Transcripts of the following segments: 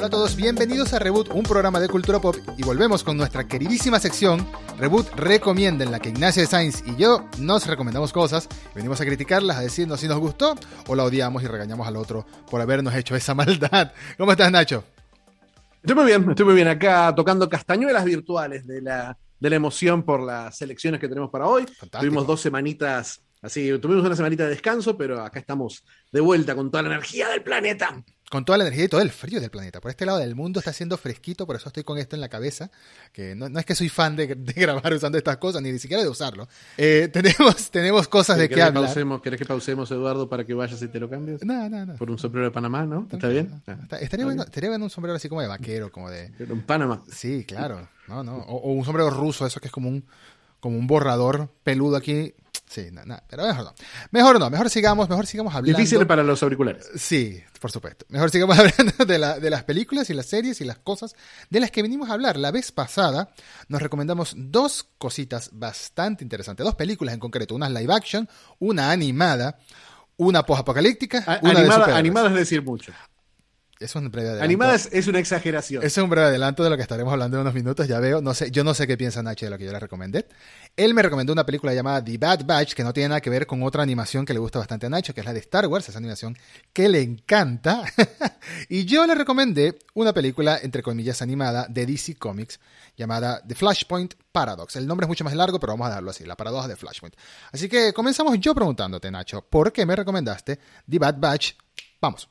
Hola a todos, bienvenidos a Reboot, un programa de cultura pop y volvemos con nuestra queridísima sección Reboot Recomienda en la que Ignacio Sainz y yo nos recomendamos cosas, venimos a criticarlas, a decirnos si nos gustó o la odiamos y regañamos al otro por habernos hecho esa maldad. ¿Cómo estás Nacho? Estoy muy bien, estoy muy bien acá tocando castañuelas virtuales de la, de la emoción por las elecciones que tenemos para hoy. Tuvimos dos semanitas, así, tuvimos una semanita de descanso, pero acá estamos de vuelta con toda la energía del planeta con toda la energía y todo el frío del planeta. Por este lado del mundo está haciendo fresquito, por eso estoy con esto en la cabeza. Que no, es que soy fan de, grabar usando estas cosas, ni siquiera de usarlo. Eh, tenemos, tenemos cosas de qué hablar. Pausemos, ¿Querés que pausemos, Eduardo, para que vayas y te lo cambies? No, no, no. Por un sombrero de Panamá, ¿no? ¿Está bien? estaría, bien, un sombrero así como de vaquero, como de... Pero en Panamá. Sí, claro. No, no. O, un sombrero ruso, eso que es como un, como un borrador peludo aquí Sí, nada, pero mejor no. Mejor no, mejor sigamos, mejor sigamos hablando. Difícil para los auriculares. Sí, por supuesto. Mejor sigamos hablando de, la, de las películas y las series y las cosas de las que venimos a hablar. La vez pasada nos recomendamos dos cositas bastante interesantes, dos películas en concreto, una live action, una animada, una post-apocalíptica, una animada, animada es decir mucho. Es un breve adelanto. Animadas es una exageración. Es un breve adelanto de lo que estaremos hablando en unos minutos, ya veo. No sé, yo no sé qué piensa Nacho de lo que yo le recomendé. Él me recomendó una película llamada The Bad Batch, que no tiene nada que ver con otra animación que le gusta bastante a Nacho, que es la de Star Wars, esa animación que le encanta. y yo le recomendé una película, entre comillas, animada de DC Comics, llamada The Flashpoint Paradox. El nombre es mucho más largo, pero vamos a darlo así, la paradoja de Flashpoint. Así que comenzamos yo preguntándote, Nacho, ¿por qué me recomendaste The Bad Batch? Vamos.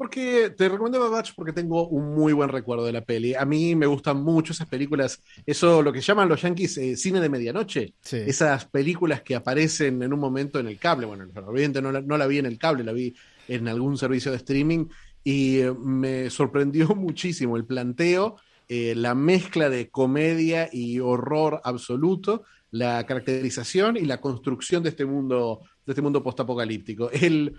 Porque te recomiendo Batch porque tengo un muy buen recuerdo de la peli. A mí me gustan mucho esas películas, eso lo que llaman los yankees eh, cine de medianoche. Esas películas que aparecen en un momento en el cable. Bueno, obviamente no la, no la vi en el cable, la vi en algún servicio de streaming y eh, me sorprendió muchísimo el planteo, eh, la mezcla de comedia y horror absoluto, la caracterización y la construcción de este mundo, de este mundo postapocalíptico. El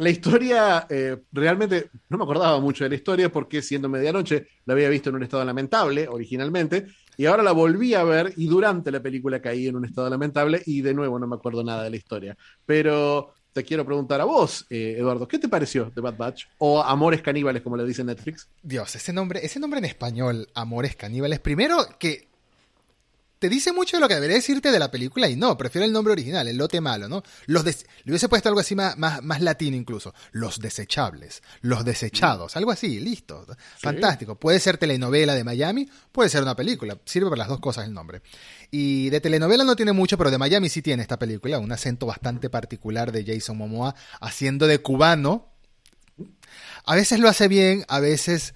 la historia, eh, realmente no me acordaba mucho de la historia porque siendo medianoche la había visto en un estado lamentable originalmente y ahora la volví a ver y durante la película caí en un estado lamentable y de nuevo no me acuerdo nada de la historia. Pero te quiero preguntar a vos, eh, Eduardo, ¿qué te pareció de Bad Batch? O Amores Caníbales, como le dice Netflix. Dios, ese nombre, ese nombre en español, Amores Caníbales, primero que te dice mucho de lo que debería decirte de la película y no, prefiero el nombre original, el lote malo, ¿no? Los le hubiese puesto algo así más, más, latino incluso. Los desechables, los desechados, algo así, listo. Fantástico. Puede ser telenovela de Miami, puede ser una película. Sirve para las dos cosas el nombre. Y de telenovela no tiene mucho, pero de Miami sí tiene esta película, un acento bastante particular de Jason Momoa haciendo de cubano. A veces lo hace bien, a veces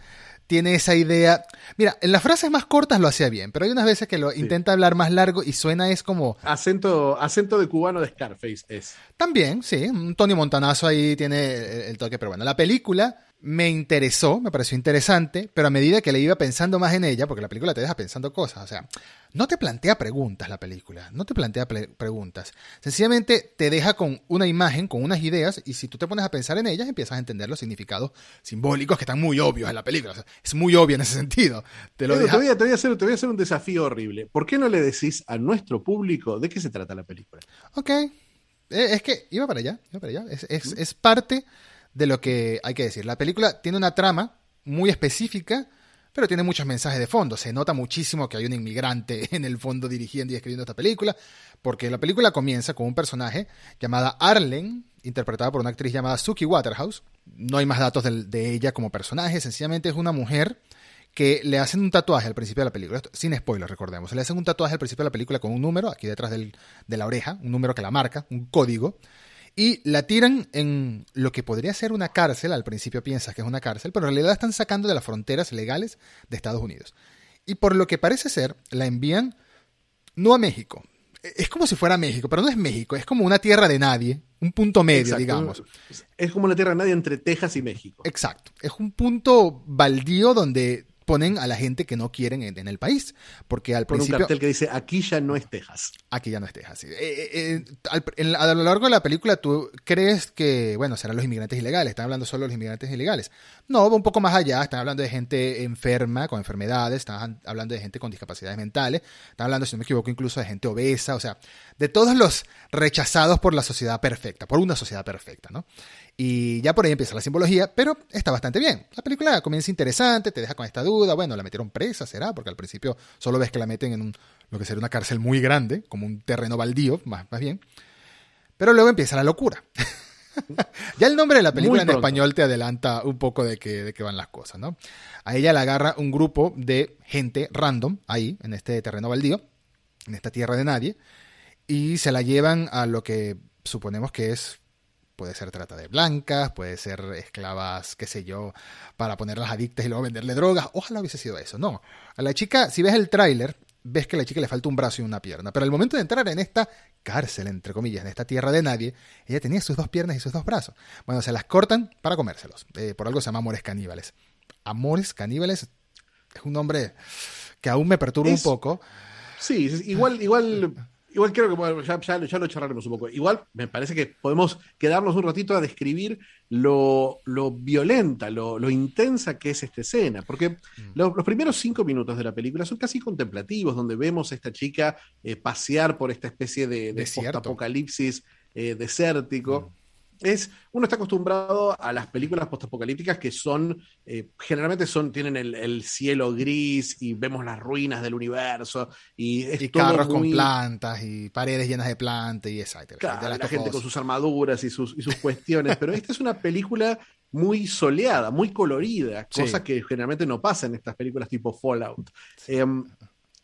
tiene esa idea. Mira, en las frases más cortas lo hacía bien, pero hay unas veces que lo intenta hablar más largo y suena es como. Acento, acento de cubano de Scarface es. También, sí. Un Tony Montanazo ahí tiene el toque, pero bueno, la película me interesó, me pareció interesante, pero a medida que le iba pensando más en ella, porque la película te deja pensando cosas, o sea, no te plantea preguntas la película, no te plantea preguntas, sencillamente te deja con una imagen, con unas ideas, y si tú te pones a pensar en ellas, empiezas a entender los significados simbólicos que están muy obvios en la película, es muy obvio en ese sentido. Te, lo voy a, te, voy a hacer, te voy a hacer un desafío horrible. ¿Por qué no le decís a nuestro público de qué se trata la película? Ok, eh, es que iba para allá, iba para allá, es, es, es parte de lo que hay que decir. La película tiene una trama muy específica, pero tiene muchos mensajes de fondo. Se nota muchísimo que hay un inmigrante en el fondo dirigiendo y escribiendo esta película, porque la película comienza con un personaje llamada Arlen, interpretada por una actriz llamada Suki Waterhouse. No hay más datos de, ella como personaje, sencillamente es una mujer que le hacen un tatuaje al principio de la película, sin spoilers recordemos, le hacen un tatuaje al principio de la película con un número aquí detrás de la oreja, un número que la marca, un código, y la tiran en lo que podría ser una cárcel, al principio piensas que es una cárcel, pero en realidad la están sacando de las fronteras legales de Estados Unidos. Y por lo que parece ser, la envían no a México. Es como si fuera México, pero no es México, es como una tierra de nadie, un punto medio, digamos. Es como una tierra de nadie entre Texas y México. Exacto. Es un punto baldío donde ponen a la gente que no quieren en, el país. Porque al principio. un cartel que dice: aquí ya no es Texas. Aquí ya no es Texas. Eh, eh, eh, a lo largo de la película, tú crees que, bueno, serán los inmigrantes ilegales. Están hablando solo de los inmigrantes ilegales. No, va un poco más allá. Están hablando de gente enferma, con enfermedades. Están hablando de gente con discapacidades mentales. Están hablando, si no me equivoco, incluso de gente obesa. O sea, de todos los rechazados por la sociedad perfecta, por una sociedad perfecta, ¿no? Y ya por ahí empieza la simbología, pero está bastante bien. La película comienza interesante, te deja con esta duda. Bueno, la metieron presa, será, porque al principio solo ves que la meten en un, lo que sería una cárcel muy grande, como un terreno baldío, más, más bien. Pero luego empieza la locura. ya el nombre de la película en español te adelanta un poco de qué de que van las cosas, ¿no? A ella la agarra un grupo de gente random ahí, en este terreno baldío, en esta tierra de nadie, y se la llevan a lo que suponemos que es Puede ser trata de blancas, puede ser esclavas, qué sé yo, para ponerlas adictas y luego venderle drogas. Ojalá hubiese sido eso. No. A la chica, si ves el tráiler, ves que a la chica le falta un brazo y una pierna. Pero al momento de entrar en esta cárcel, entre comillas, en esta tierra de nadie, ella tenía sus dos piernas y sus dos brazos. Bueno, se las cortan para comérselos. Eh, por algo se llama Amores Caníbales. Amores Caníbales es un nombre que aún me perturba un poco. Sí, igual, igual Igual creo que ya, ya, lo charlaremos un poco. Igual me parece que podemos quedarnos un ratito a describir lo, violenta, lo, intensa que es esta escena. Porque mm. los, primeros cinco minutos de la película son casi contemplativos, donde vemos a esta chica eh, pasear por esta especie de, de post-apocalipsis eh, desértico. Mm es, uno está acostumbrado a las películas postapocalípticas que son, eh, generalmente son, tienen el, cielo gris y vemos las ruinas del universo y, carros con plantas y paredes llenas de plantas y exacto. la gente con sus armaduras y sus, y sus cuestiones, pero esta es una película muy soleada, muy colorida, cosa que generalmente no pasa en estas películas tipo Fallout. Em,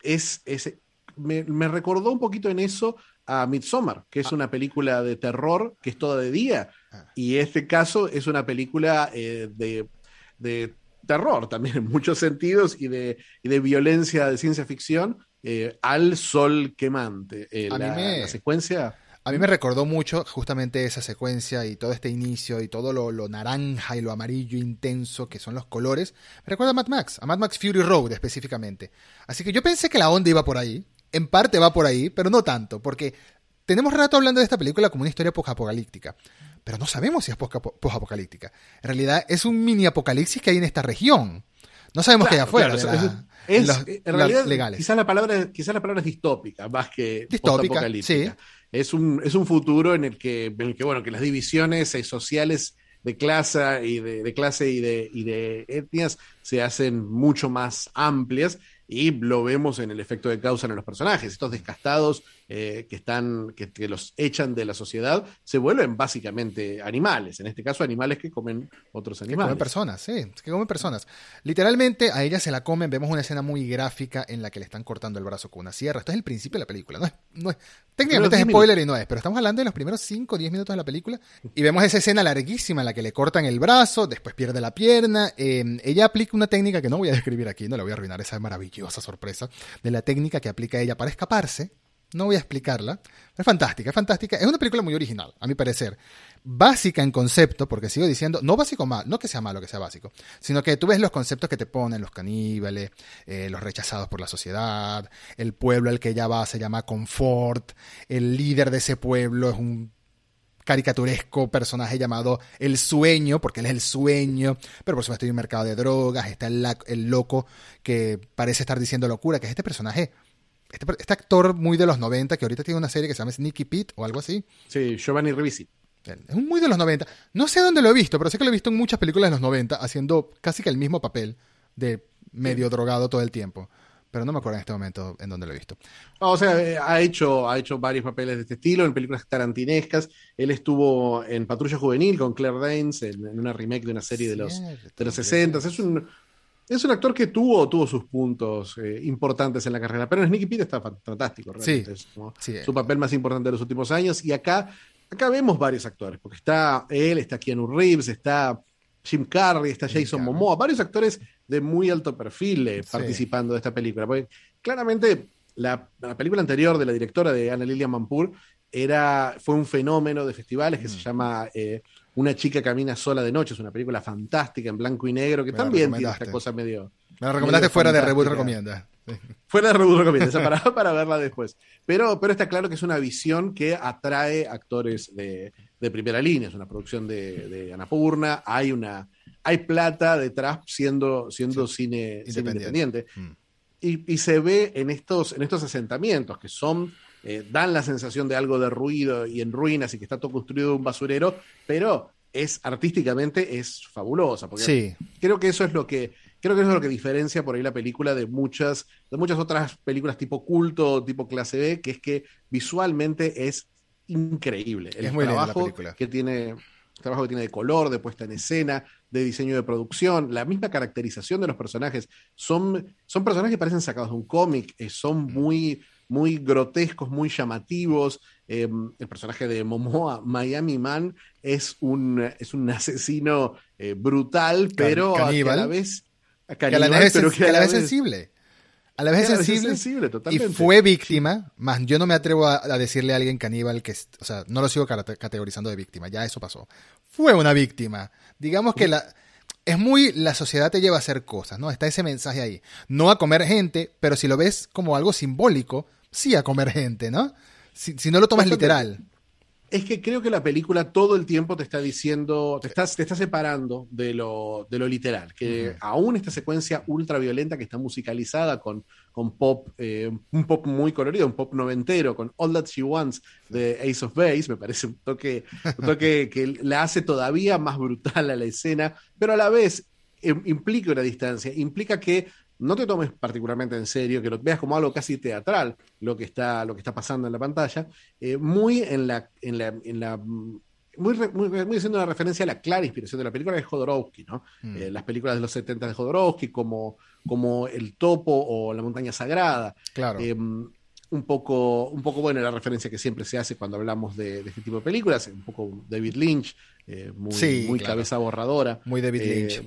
es, es me, me, recordó un poquito en eso a Midsommar, que es ah. una película de terror que es toda de día. Ah. Y este caso es una película eh, de, terror también en muchos sentidos y de, de violencia de ciencia ficción eh, al sol quemante. Eh, la, secuencia. A mí me recordó mucho justamente esa secuencia y todo este inicio y todo lo, lo, naranja y lo amarillo intenso que son los colores. Me recuerda a Mad Max, a Mad Max Fury Road específicamente. Así que yo pensé que la onda iba por ahí, en parte va por ahí, pero no tanto, porque tenemos rato hablando de esta película como una historia post-apocalíptica, pero no sabemos si es post-apocalíptica. En realidad es un mini apocalipsis que hay en esta región. No sabemos qué hay afuera. en, realidad, legales. Quizás la palabra, quizás la palabra es distópica, más que distópica. Sí. Es un, es un futuro en el que, en el que, bueno, que las divisiones eh, sociales de clase y de, de clase y de, y de etnias se hacen mucho más amplias y lo vemos en el efecto de causa en los personajes. Estos descastados eh, que están, que, los echan de la sociedad, se vuelven básicamente animales. En este caso, animales que comen otros animales. Que comen personas, sí, que comen personas. Literalmente a ella se la comen. Vemos una escena muy gráfica en la que le están cortando el brazo con una sierra. Esto es el principio de la película. No es, no es, técnicamente es spoiler y no es, pero estamos hablando de los primeros 5 o 10 minutos de la película y vemos esa escena larguísima en la que le cortan el brazo, después pierde la pierna. Eh, ella aplica una técnica que no voy a describir aquí, no la voy a arruinar esa maravillosa sorpresa de la técnica que aplica ella para escaparse no voy a explicarla. Es fantástica, es fantástica. Es una película muy original, a mi parecer. Básica en concepto, porque sigo diciendo, no básico mal, no que sea malo que sea básico, sino que tú ves los conceptos que te ponen, los caníbales, eh, los rechazados por la sociedad, el pueblo al que ella va se llama Confort, el líder de ese pueblo es un caricaturesco personaje llamado El Sueño, porque él es el sueño, pero por supuesto hay un mercado de drogas, está el, el loco que parece estar diciendo locura, que es este personaje este, este, actor muy de los 90, que ahorita tiene una serie que se llama Sneaky Pete o algo así. Sí, Giovanni Ribisi. Es muy de los 90. No sé dónde lo he visto, pero sé que lo he visto en muchas películas de los 90 haciendo casi que el mismo papel de medio drogado todo el tiempo. Pero no me acuerdo en este momento en dónde lo he visto. o sea, eh, ha hecho, ha hecho varios papeles de este estilo en películas tarantinescas. Él estuvo en Patrulla Juvenil con Claire Danes en, una remake de una serie de los, de los 60. Es un, es un actor que tuvo, tuvo sus puntos eh, importantes en la carrera, pero en Sneaky Pete está fantástico, realmente. es su papel más importante de los últimos años. Y acá, acá vemos varios actores, porque está él, está Keanu Reeves, está Jim Carrey, está Jason Momoa, varios actores de muy alto perfil eh, participando de esta película. Porque claramente la, película anterior de la directora de Anna Lilian Mampur era, fue un fenómeno de festivales que se mm. llama eh, una chica camina sola de noche, es una película fantástica en blanco y negro que también tiene esta cosa medio. Me la recomendaste fuera de Reboot Recomienda. Fuera de Reboot Recomienda, para, para verla después. Pero, pero está claro que es una visión que atrae actores de, primera línea, es una producción de, de Anapurna, hay una hay plata detrás siendo, siendo cine, independiente. Mm. Y, y, se ve en estos, en estos asentamientos que son eh, dan la sensación de algo de ruido y en ruinas y que está todo construido de un basurero, pero es artísticamente es fabulosa. Porque sí. creo que eso es lo que creo que eso es lo que diferencia por ahí la película de muchas de muchas otras películas tipo culto, tipo clase B, que es que visualmente es increíble. El es muy trabajo que tiene trabajo que tiene de color, de puesta en escena, de diseño de producción, la misma caracterización de los personajes. Son, son personajes que parecen sacados de un cómic, eh, son mm. muy, muy grotescos, muy llamativos. Em, el personaje de Momoa, Miami Man, es un, es un asesino eh, brutal, pero a la vez... a la vez, sensible. A la vez sensible, y fue víctima, más yo no me atrevo a, decirle a alguien caníbal que, o sea, no lo sigo categorizando de víctima, ya eso pasó. Fue una víctima. Digamos que la es muy la sociedad te lleva a hacer cosas, ¿no? Está ese mensaje ahí. No a comer gente, pero si lo ves como algo simbólico, sí a comer gente, ¿no? Si, si no lo tomas literal. Es que creo que la película todo el tiempo te está diciendo, te está, te está separando de lo, de lo literal, que aún esta secuencia ultra violenta que está musicalizada con, con pop, eh, un pop muy colorido, un pop noventero, con All That She Wants de Ace of Base, me parece un toque, un toque que la hace todavía más brutal a la escena, pero a la vez eh, implica una distancia, implica que no te tomes particularmente en serio, que lo veas como algo casi teatral, lo que está, lo que está pasando en la pantalla, eh, muy en la, en la, en la muy, muy, muy, haciendo una referencia a la clara inspiración de la película de Jodorowsky, ¿no? Mm. Eh, las películas de los 70 de Jodorowsky, como, como El Topo o La Montaña Sagrada. Claro. Eh, un poco, un poco, bueno, la referencia que siempre se hace cuando hablamos de, este tipo de películas, un poco David Lynch, muy, muy cabeza borradora. Muy David Lynch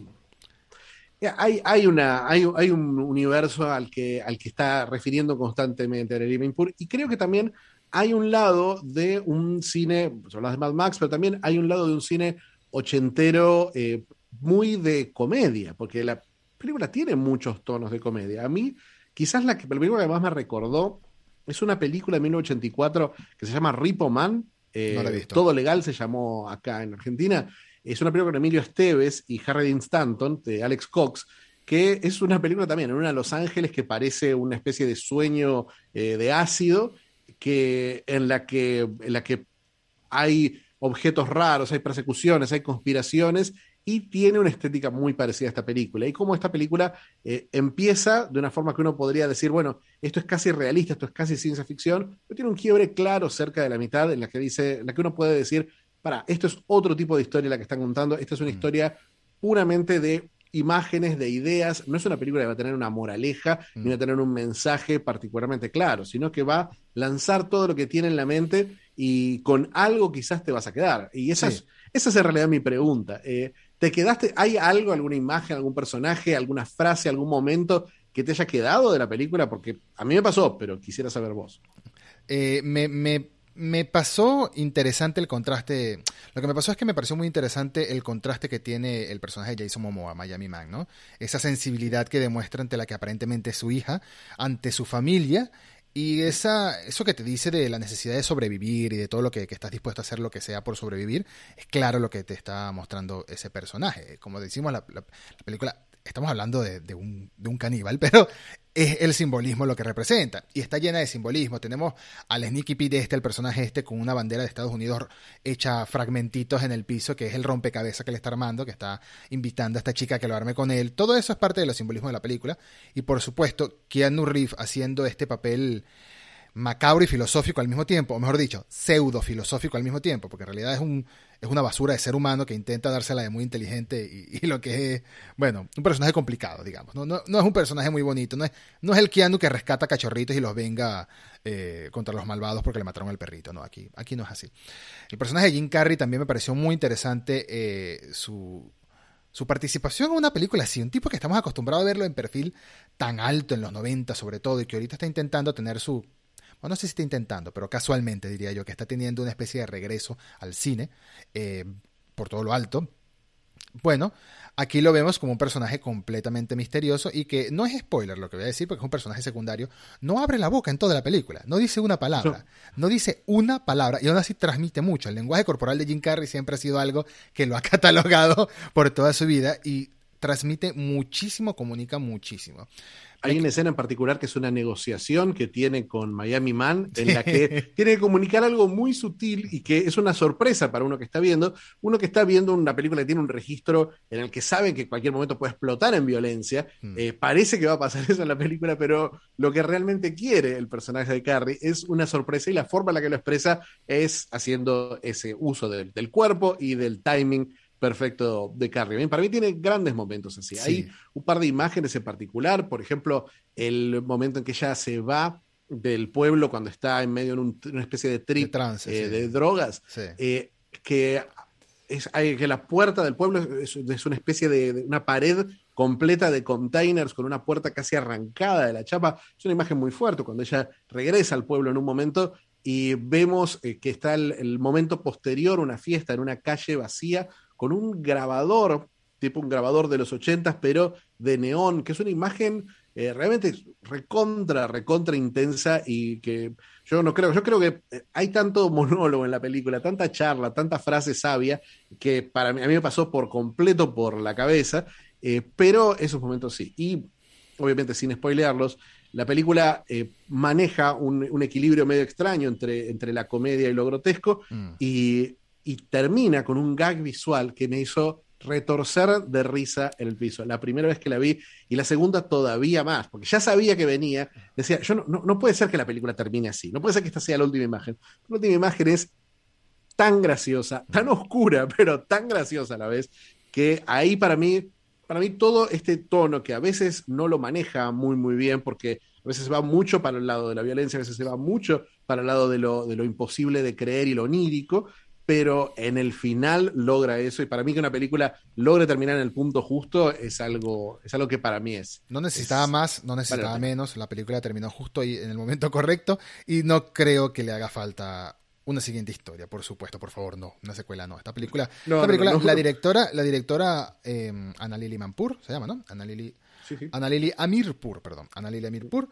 hay, hay, una, hay, hay, un universo al que, al que está refiriendo constantemente Living y creo que también hay un lado de un cine, pues hablas de Mad Max, pero también hay un lado de un cine ochentero eh, muy de comedia, porque la película tiene muchos tonos de comedia. A mí, quizás la, que, la película que más me recordó es una película de 1984 que se llama Ripo Man. Eh, todo legal se llamó acá en Argentina es una película con Emilio Esteves y Harry Dean Stanton, de Alex Cox, que es una película también en una Los Ángeles que parece una especie de sueño eh, de ácido, que, en, la que, en la que hay objetos raros, hay persecuciones, hay conspiraciones, y tiene una estética muy parecida a esta película. Y como esta película eh, empieza de una forma que uno podría decir, bueno, esto es casi realista, esto es casi ciencia ficción, pero tiene un quiebre claro cerca de la mitad en la que dice, en la que uno puede decir, para, esto es otro tipo de historia la que están contando, esta es una mm. historia puramente de imágenes, de ideas, no es una película que va a tener una moraleja, ni va a mm. tener un mensaje particularmente claro, sino que va a lanzar todo lo que tiene en la mente y con algo quizás te vas a quedar. Y esa, es, esa es en realidad mi pregunta. Eh, ¿Te quedaste, hay algo, alguna imagen, algún personaje, alguna frase, algún momento que te haya quedado de la película? Porque a mí me pasó, pero quisiera saber vos. Eh, me, me me pasó interesante el contraste. Lo que me pasó es que me pareció muy interesante el contraste que tiene el personaje de Jason Momoa, Miami Man, ¿no? Esa sensibilidad que demuestra ante la que aparentemente es su hija, ante su familia, y esa, eso que te dice de la necesidad de sobrevivir y de todo lo que, estás dispuesto a hacer lo que sea por sobrevivir, es claro lo que te está mostrando ese personaje. Como decimos, la, la película estamos hablando de, un, de, un, caníbal, pero es el simbolismo lo que representa. Y está llena de simbolismo. Tenemos al Sneaky Pete este, el personaje este, con una bandera de Estados Unidos hecha fragmentitos en el piso, que es el rompecabezas que le está armando, que está invitando a esta chica a que lo arme con él. Todo eso es parte de los simbolismos de la película. Y por supuesto, Keanu Reeves haciendo este papel macabro y filosófico al mismo tiempo, o mejor dicho, pseudo filosófico al mismo tiempo, porque en realidad es, un, es una basura de ser humano que intenta dársela de muy inteligente y, lo que es, bueno, un personaje complicado, digamos. No, no, no, es un personaje muy bonito, no es, no es el Keanu que rescata cachorritos y los venga eh, contra los malvados porque le mataron al perrito, no, aquí, aquí no es así. El personaje de Jim Carrey también me pareció muy interesante eh, su su participación en una película así, un tipo que estamos acostumbrados a verlo en perfil tan alto en los 90 sobre todo y que ahorita está intentando tener su no sé si está intentando, pero casualmente diría yo que está teniendo una especie de regreso al cine eh, por todo lo alto. Bueno, aquí lo vemos como un personaje completamente misterioso y que no es spoiler lo que voy a decir porque es un personaje secundario. No abre la boca en toda la película, no dice una palabra, no dice una palabra y aún así transmite mucho. El lenguaje corporal de Jim Carrey siempre ha sido algo que lo ha catalogado por toda su vida y transmite muchísimo, comunica muchísimo. Hay una escena en particular que es una negociación que tiene con Miami Man, en la que tiene que comunicar algo muy sutil y que es una sorpresa para uno que está viendo. Uno que está viendo una película que tiene un registro en el que sabe que en cualquier momento puede explotar en violencia. Hmm. Eh, parece que va a pasar eso en la película, pero lo que realmente quiere el personaje de Carrie es una sorpresa y la forma en la que lo expresa es haciendo ese uso del cuerpo y del timing perfecto de Carrie. Para mí tiene grandes momentos así. Hay un par de imágenes en particular, por ejemplo, el momento en que ella se va del pueblo cuando está en medio de una especie de trip de, eh, drogas, eh, que es hay, que la puerta del pueblo es, una especie de, una pared completa de containers con una puerta casi arrancada de la chapa. Es una imagen muy fuerte cuando ella regresa al pueblo en un momento y vemos eh, que está el, el, momento posterior, una fiesta en una calle vacía con un grabador, tipo un grabador de los 80, pero de neón, que es una imagen eh, realmente recontra, recontra intensa y que yo no creo, yo creo que eh, hay tanto monólogo en la película, tanta charla, tanta frase sabia, que para mí, a mí me pasó por completo por la cabeza, eh, pero esos momentos sí. Y obviamente sin spoilearlos, la película maneja un, equilibrio medio extraño entre, entre la comedia y lo grotesco mm. y y termina con un gag visual que me hizo retorcer de risa en el piso. La primera vez que la vi y la segunda todavía más, porque ya sabía que venía. Decía, yo no, no, puede ser que la película termine así, no puede ser que esta sea la última imagen. La última imagen es tan graciosa, tan oscura, pero tan graciosa a la vez, que ahí para mí, para mí todo este tono que a veces no lo maneja muy, muy bien, porque a veces va mucho para el lado de la violencia, a veces se va mucho para el lado de lo, de lo imposible de creer y lo onírico, pero en el final logra eso y para mí que una película logre terminar en el punto justo es algo es algo que para mí es no necesitaba más no necesitaba menos la película terminó justo ahí en el momento correcto y no creo que le haga falta una siguiente historia por supuesto por favor no una secuela no. Esta película, la directora la directora eh, Ana Lili Manpur se llama no Ana Lili Ana Lili Amirpur perdón Ana Lili Amirpur.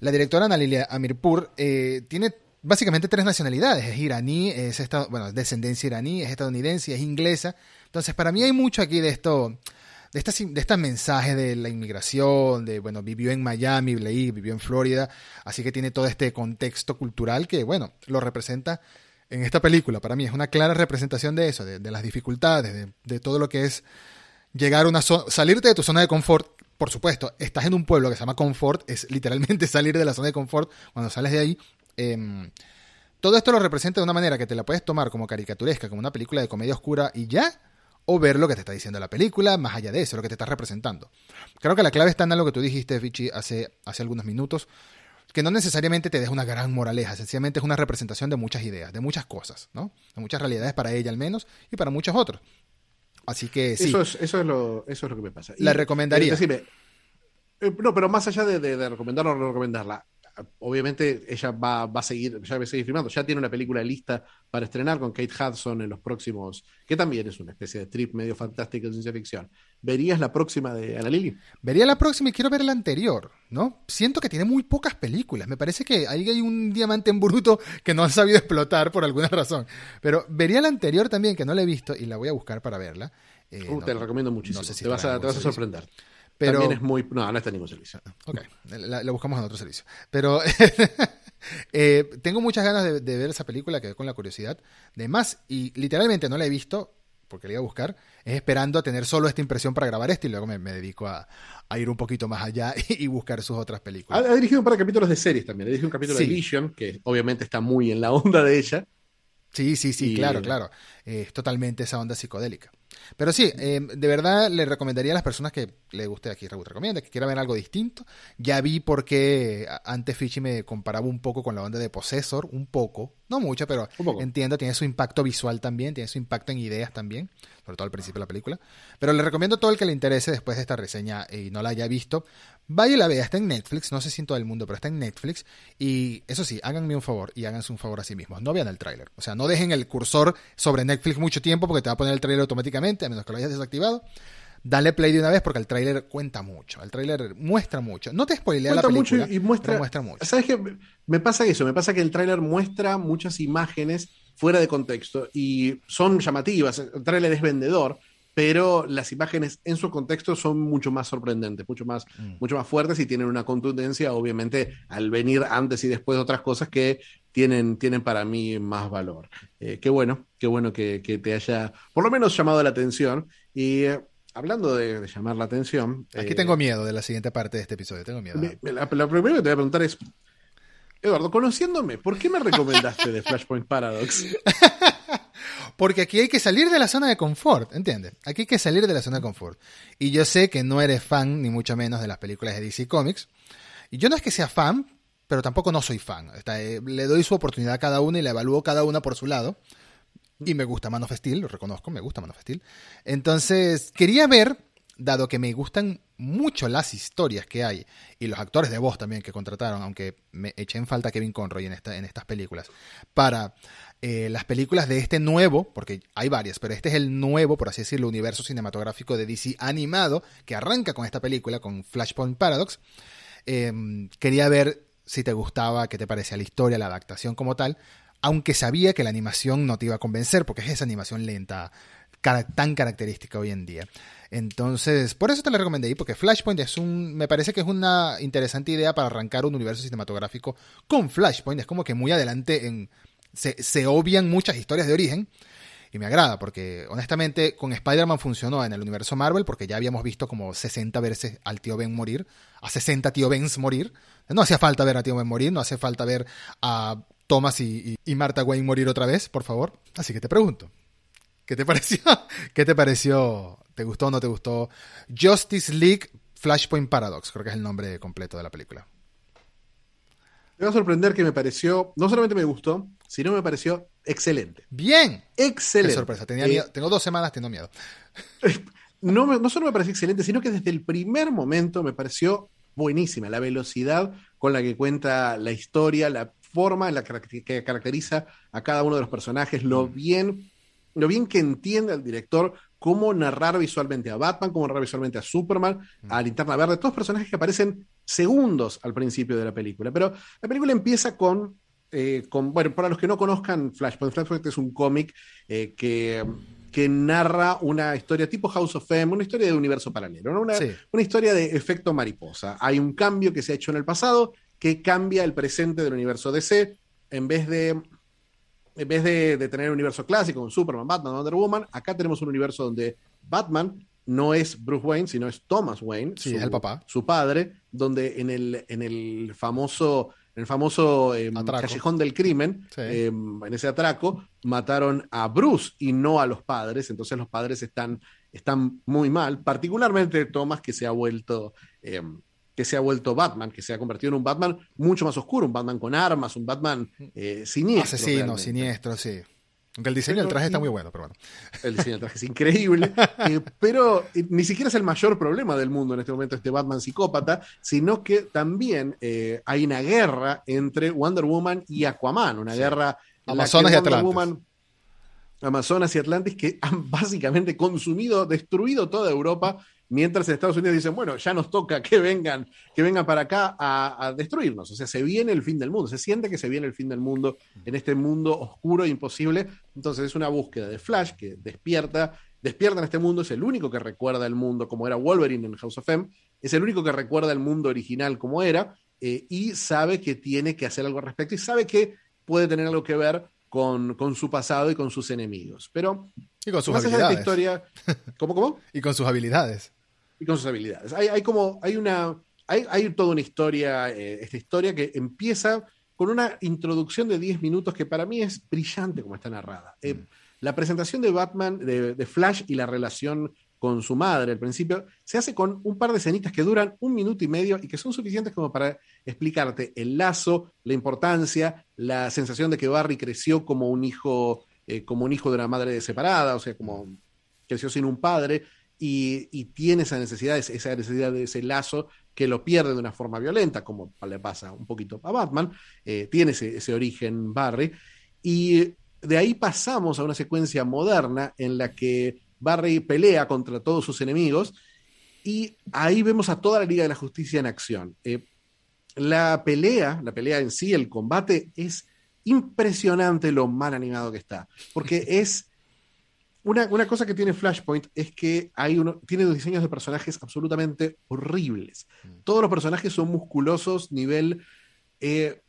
La directora Ana Lili Amirpur eh, tiene básicamente tres nacionalidades. Es iraní, es bueno, descendencia iraní, es estadounidense, es inglesa. Entonces, para mí hay mucho aquí de esto, de estas, de estas mensajes de la inmigración, de, bueno, vivió en Miami, leí, vivió en Florida, así que tiene todo este contexto cultural que, bueno, lo representa en esta película. Para mí es una clara representación de eso, de, las dificultades, de, todo lo que es llegar a una zona, salirte de tu zona de confort. Por supuesto, estás en un pueblo que se llama confort, es literalmente salir de la zona de confort. Cuando sales de ahí, Em, todo esto lo representa de una manera que te la puedes tomar como caricaturesca, como una película de comedia oscura y ya, o ver lo que te está diciendo la película, más allá de eso, lo que te está representando. Creo que la clave está en lo que tú dijiste, Vichy, hace, hace algunos minutos, que no necesariamente te deja una gran moraleja, sencillamente es una representación de muchas ideas, de muchas cosas, ¿no? De muchas realidades para ella al menos y para muchos otros. Así que sí. Eso es, eso es, lo, eso es lo que me pasa. La recomendaría. Eh, eh, no, pero más allá de, de, de recomendarla o no recomendarla, obviamente ella va, a seguir, ya va a seguir filmando, ya tiene una película lista para estrenar con Kate Hudson en los próximos, que también es una especie de trip medio fantástico de ciencia ficción. ¿Verías la próxima de Ana Lily? Vería la próxima y quiero ver la anterior, ¿no? Siento que tiene muy pocas películas, me parece que ahí hay un diamante en bruto que no han sabido explotar por alguna razón, pero vería la anterior también que no la he visto y la voy a buscar para verla. Eh, uh, te la recomiendo muchísimo, te, vas a, te vas a sorprender. Pero... También es muy. No, no está en ningún servicio. Ok, la, buscamos en otro servicio. Pero eh, tengo muchas ganas de, ver esa película, que con la curiosidad de más. Y literalmente no la he visto, porque la iba a buscar, es esperando a tener solo esta impresión para grabar esto y luego me, dedico a, ir un poquito más allá y, buscar sus otras películas. Ha, dirigido un par de capítulos de series también. Ha dirigido un capítulo de Vision, que obviamente está muy en la onda de ella. Sí, sí, sí, claro, claro. es totalmente esa onda psicodélica. Pero sí, eh, de verdad le recomendaría a las personas que le guste aquí Reboot Recomienda, que quieran ver algo distinto. Ya vi por qué antes Fichi me comparaba un poco con la onda de Possessor, un poco, no mucho, pero entiendo, tiene su impacto visual también, tiene su impacto en ideas también, sobre todo al principio de la película. Pero le recomiendo a todo el que le interese después de esta reseña y no la haya visto, vaya y la vea, está en Netflix, no sé si en todo el mundo, pero está en Netflix. Y eso sí, háganme un favor y háganse un favor a sí mismos, no vean el tráiler. O sea, no dejen el cursor sobre Netflix mucho tiempo porque te va a poner el tráiler automáticamente, a menos que lo hayas desactivado. Dale play de una vez porque el tráiler cuenta mucho. El tráiler muestra mucho. No te spoilea la película, mucho y muestra, muestra mucho. ¿Sabes qué? Me pasa eso. Me pasa que el tráiler muestra muchas imágenes fuera de contexto y son llamativas. El tráiler es vendedor, pero las imágenes en su contexto son mucho más sorprendentes, mucho más, mm. mucho más fuertes y tienen una contundencia, obviamente, al venir antes y después de otras cosas que tienen, tienen para mí más valor. Eh, qué bueno, qué bueno que, te haya por lo menos llamado la atención. Y eh, hablando de, llamar la atención. Aquí tengo miedo de la siguiente parte de este episodio, tengo miedo. la, primero que te voy a preguntar es, Eduardo, conociéndome, ¿por qué me recomendaste de Flashpoint Paradox? Porque aquí hay que salir de la zona de confort, ¿entiendes? Aquí hay que salir de la zona de confort. Y yo sé que no eres fan, ni mucho menos, de las películas de DC Comics. Y yo no es que sea fan, pero tampoco no soy fan. Eh, le doy su oportunidad a cada una y la evalúo cada una por su lado. Y me gusta Man of Steel, lo reconozco, me gusta Man of Steel. Entonces, quería ver dado que me gustan mucho las historias que hay y los actores de voz también que contrataron, aunque me eché en falta Kevin Conroy en, en estas películas, para eh, las películas de este nuevo, porque hay varias, pero este es el nuevo, por así decirlo, universo cinematográfico de DC animado, que arranca con esta película, con Flashpoint Paradox. Em, quería ver si te gustaba, qué te parecía la historia, la adaptación como tal, aunque sabía que la animación no te iba a convencer, porque es esa animación lenta, tan característica hoy en día. Entonces, por eso te la recomendé, porque Flashpoint es un, me parece que es una interesante idea para arrancar un universo cinematográfico con Flashpoint. Es como que muy adelante en, se, obvian muchas historias de origen. Y me agrada, porque honestamente con Spider-Man funcionó en el universo Marvel, porque ya habíamos visto como 60 veces al tío Ben morir, a 60 tío Bens morir. No hacía falta ver a tío Ben morir, no hace falta ver a Thomas y, y Martha Wayne morir otra vez, por favor. Así que te pregunto, ¿qué te pareció? ¿Qué te pareció ¿Te gustó o no te gustó? Justice League Flashpoint Paradox, creo que es el nombre completo de la película. Me va a sorprender que me pareció, no solamente me gustó, sino me pareció excelente. Bien. Excelente. Qué sorpresa, tenía miedo. Tengo dos semanas, tengo miedo. No, no solo me pareció excelente, sino que desde el primer momento me pareció buenísima. La velocidad con la que cuenta la historia, la forma en la que caracteriza a cada uno de los personajes, lo mm. bien, lo bien que entiende el director cómo narrar visualmente a Batman, cómo narrar visualmente a Superman, mm. a Linterna Verde, todos personajes que aparecen segundos al principio de la película. Pero la película empieza con, eh, con bueno, para los que no conozcan Flashpoint, Flashpoint es un cómic eh, que, que narra una historia tipo House of M, una historia de universo paralelo, una, una historia de efecto mariposa. Hay un cambio que se ha hecho en el pasado que cambia el presente del universo DC. En vez de en vez de, tener un universo clásico con Superman, Batman, Wonder Woman, acá tenemos un universo donde Batman no es Bruce Wayne, sino es Thomas Wayne, su, el papá. su padre, donde en el, en el famoso, en el famoso em, callejón del crimen, em, en ese atraco, mataron a Bruce y no a los padres, entonces los padres están, están muy mal, particularmente Thomas que se ha vuelto... Em, que se ha vuelto Batman, que se ha convertido en un Batman mucho más oscuro, un Batman con armas, un Batman eh, siniestro. Asesino, siniestro, sí. Aunque el diseño del traje está muy bueno, pero bueno. El diseño del traje es increíble, eh, pero eh, ni siquiera es el mayor problema del mundo en este momento este Batman psicópata, sino que también hay una guerra entre Wonder Woman y Aquaman, una guerra... Amazonas y Atlantis. Amazonas y Atlantis que han básicamente consumido, destruido toda Europa mientras en Estados Unidos dicen, bueno, ya nos toca que vengan, que vengan para acá a, destruirnos. O sea, se viene el fin del mundo, se siente que se viene el fin del mundo en este mundo oscuro e imposible. Entonces es una búsqueda de Flash que despierta, despierta en este mundo, es el único que recuerda el mundo como era Wolverine en House of M, es el único que recuerda el mundo original como era eh, y sabe que tiene que hacer algo al respecto y sabe que puede tener algo que ver con, con, su pasado y con sus enemigos. Pero y con sus habilidades. Historia, ¿Cómo, cómo? y con sus habilidades y con sus habilidades. Hay, hay como, hay una, hay, hay, toda una historia, eh, esta historia que empieza con una introducción de 10 minutos que para mí es brillante como está narrada. Eh, mm. la presentación de Batman, de, de, Flash y la relación con su madre al principio, se hace con un par de escenitas que duran un minuto y medio y que son suficientes como para explicarte el lazo, la importancia, la sensación de que Barry creció como un hijo, eh, como un hijo de una madre separada, o sea, como creció sin un padre, y, tiene esa necesidad, esa necesidad de ese lazo que lo pierde de una forma violenta, como le pasa un poquito a Batman, eh, tiene ese, origen Barry, y de ahí pasamos a una secuencia moderna en la que Barry pelea contra todos sus enemigos, y ahí vemos a toda la Liga de la Justicia en acción. Eh, la pelea, la pelea en sí, el combate, es impresionante lo mal animado que está, porque es una, una, cosa que tiene Flashpoint es que hay uno, tiene dos diseños de personajes absolutamente horribles. Mm. Todos los personajes son musculosos, nivel. Eh,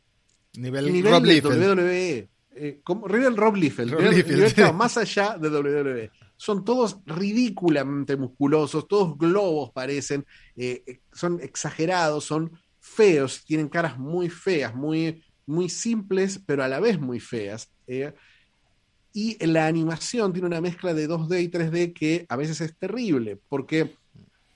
nivel, nivel Rob WWE. Eh, como, nivel Rob Liefeld. nivel, más allá de WWE. Son todos ridículamente musculosos, todos globos parecen, eh, eh, son exagerados, son feos, tienen caras muy feas, muy, muy simples, pero a la vez muy feas. Y la animación tiene una mezcla de 2D y 3D que a veces es terrible, porque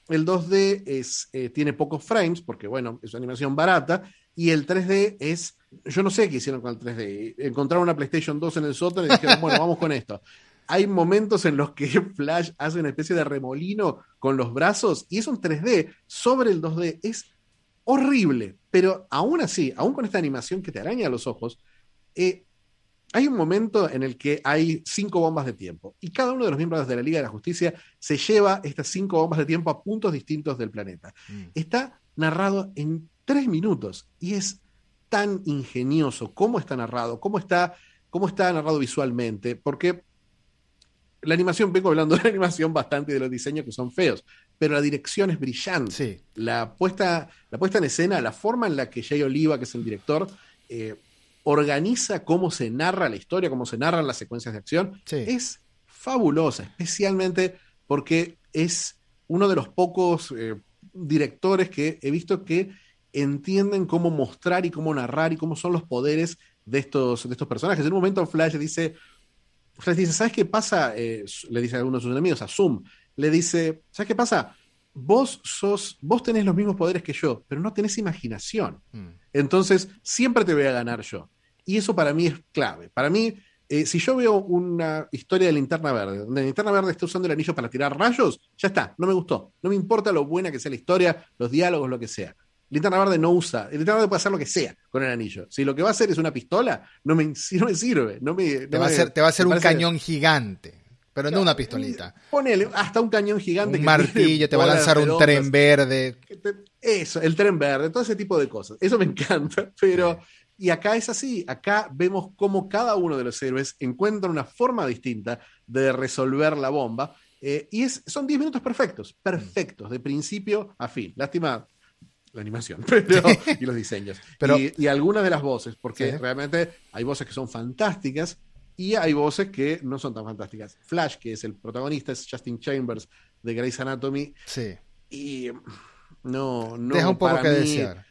el 2D es, tiene pocos frames, porque bueno, es una animación barata, y el 3D es, yo no sé qué hicieron con el 3D. Encontraron una PlayStation 2 en el sótano y dijeron, bueno, vamos con esto. Hay momentos en los que Flash hace una especie de remolino con los brazos y es un 3D sobre el 2D. Es horrible, pero aún así, aún con esta animación que te araña los ojos, eh, hay un momento en el que hay cinco bombas de tiempo y cada uno de los miembros de la Liga de la Justicia se lleva estas cinco bombas de tiempo a puntos distintos del planeta. Mm. Está narrado en tres minutos y es tan ingenioso cómo está narrado, cómo está, cómo está narrado visualmente, porque la animación, vengo hablando de la animación bastante y de los diseños que son feos, pero la dirección es brillante. La, puesta, la puesta en escena, la forma en la que Jay Oliva, que es el director, eh, organiza cómo se narra la historia, cómo se narran las secuencias de acción, es fabulosa, especialmente porque es uno de los pocos eh, directores que he visto que entienden cómo mostrar y cómo narrar y cómo son los poderes de estos, de estos personajes. En un momento Flash dice, Flash dice, ¿sabes qué pasa? Eh, le dice a uno de sus enemigos, a Zoom, le dice, ¿sabes qué pasa? Vos sos, vos tenés los mismos poderes que yo, pero no tenés imaginación. Mm. Entonces, siempre te voy a ganar yo. Y eso para mí es clave. Para mí, eh, si yo veo una historia de linterna verde, donde la linterna verde está usando el anillo para tirar rayos, ya está, no me gustó. No me importa lo buena que sea la historia, los diálogos, lo que sea. Linterna verde no usa. Linterna verde puede hacer lo que sea con el anillo. Si lo que va a hacer es una pistola, no me, no me sirve. No me, te, va a hacer, te va a hacer un cañón gigante. Pero no una pistolita. Ponele hasta un cañón gigante. Un martillo, te va a lanzar un tren verde. Eso, el tren verde, todo ese tipo de cosas. Eso me encanta. Pero, y acá es así. Acá vemos cómo cada uno de los héroes encuentra una forma distinta de resolver la bomba. Eh, y es, son 10 minutos perfectos, perfectos, de principio a fin. Lástima, la animación y los diseños. y, algunas de las voces, porque realmente hay voces que son fantásticas y hay voces que no son tan fantásticas. Flash, que es el protagonista, es Justin Chambers de Grey's Anatomy. Sí. Y no, no. Deja un poco que desear.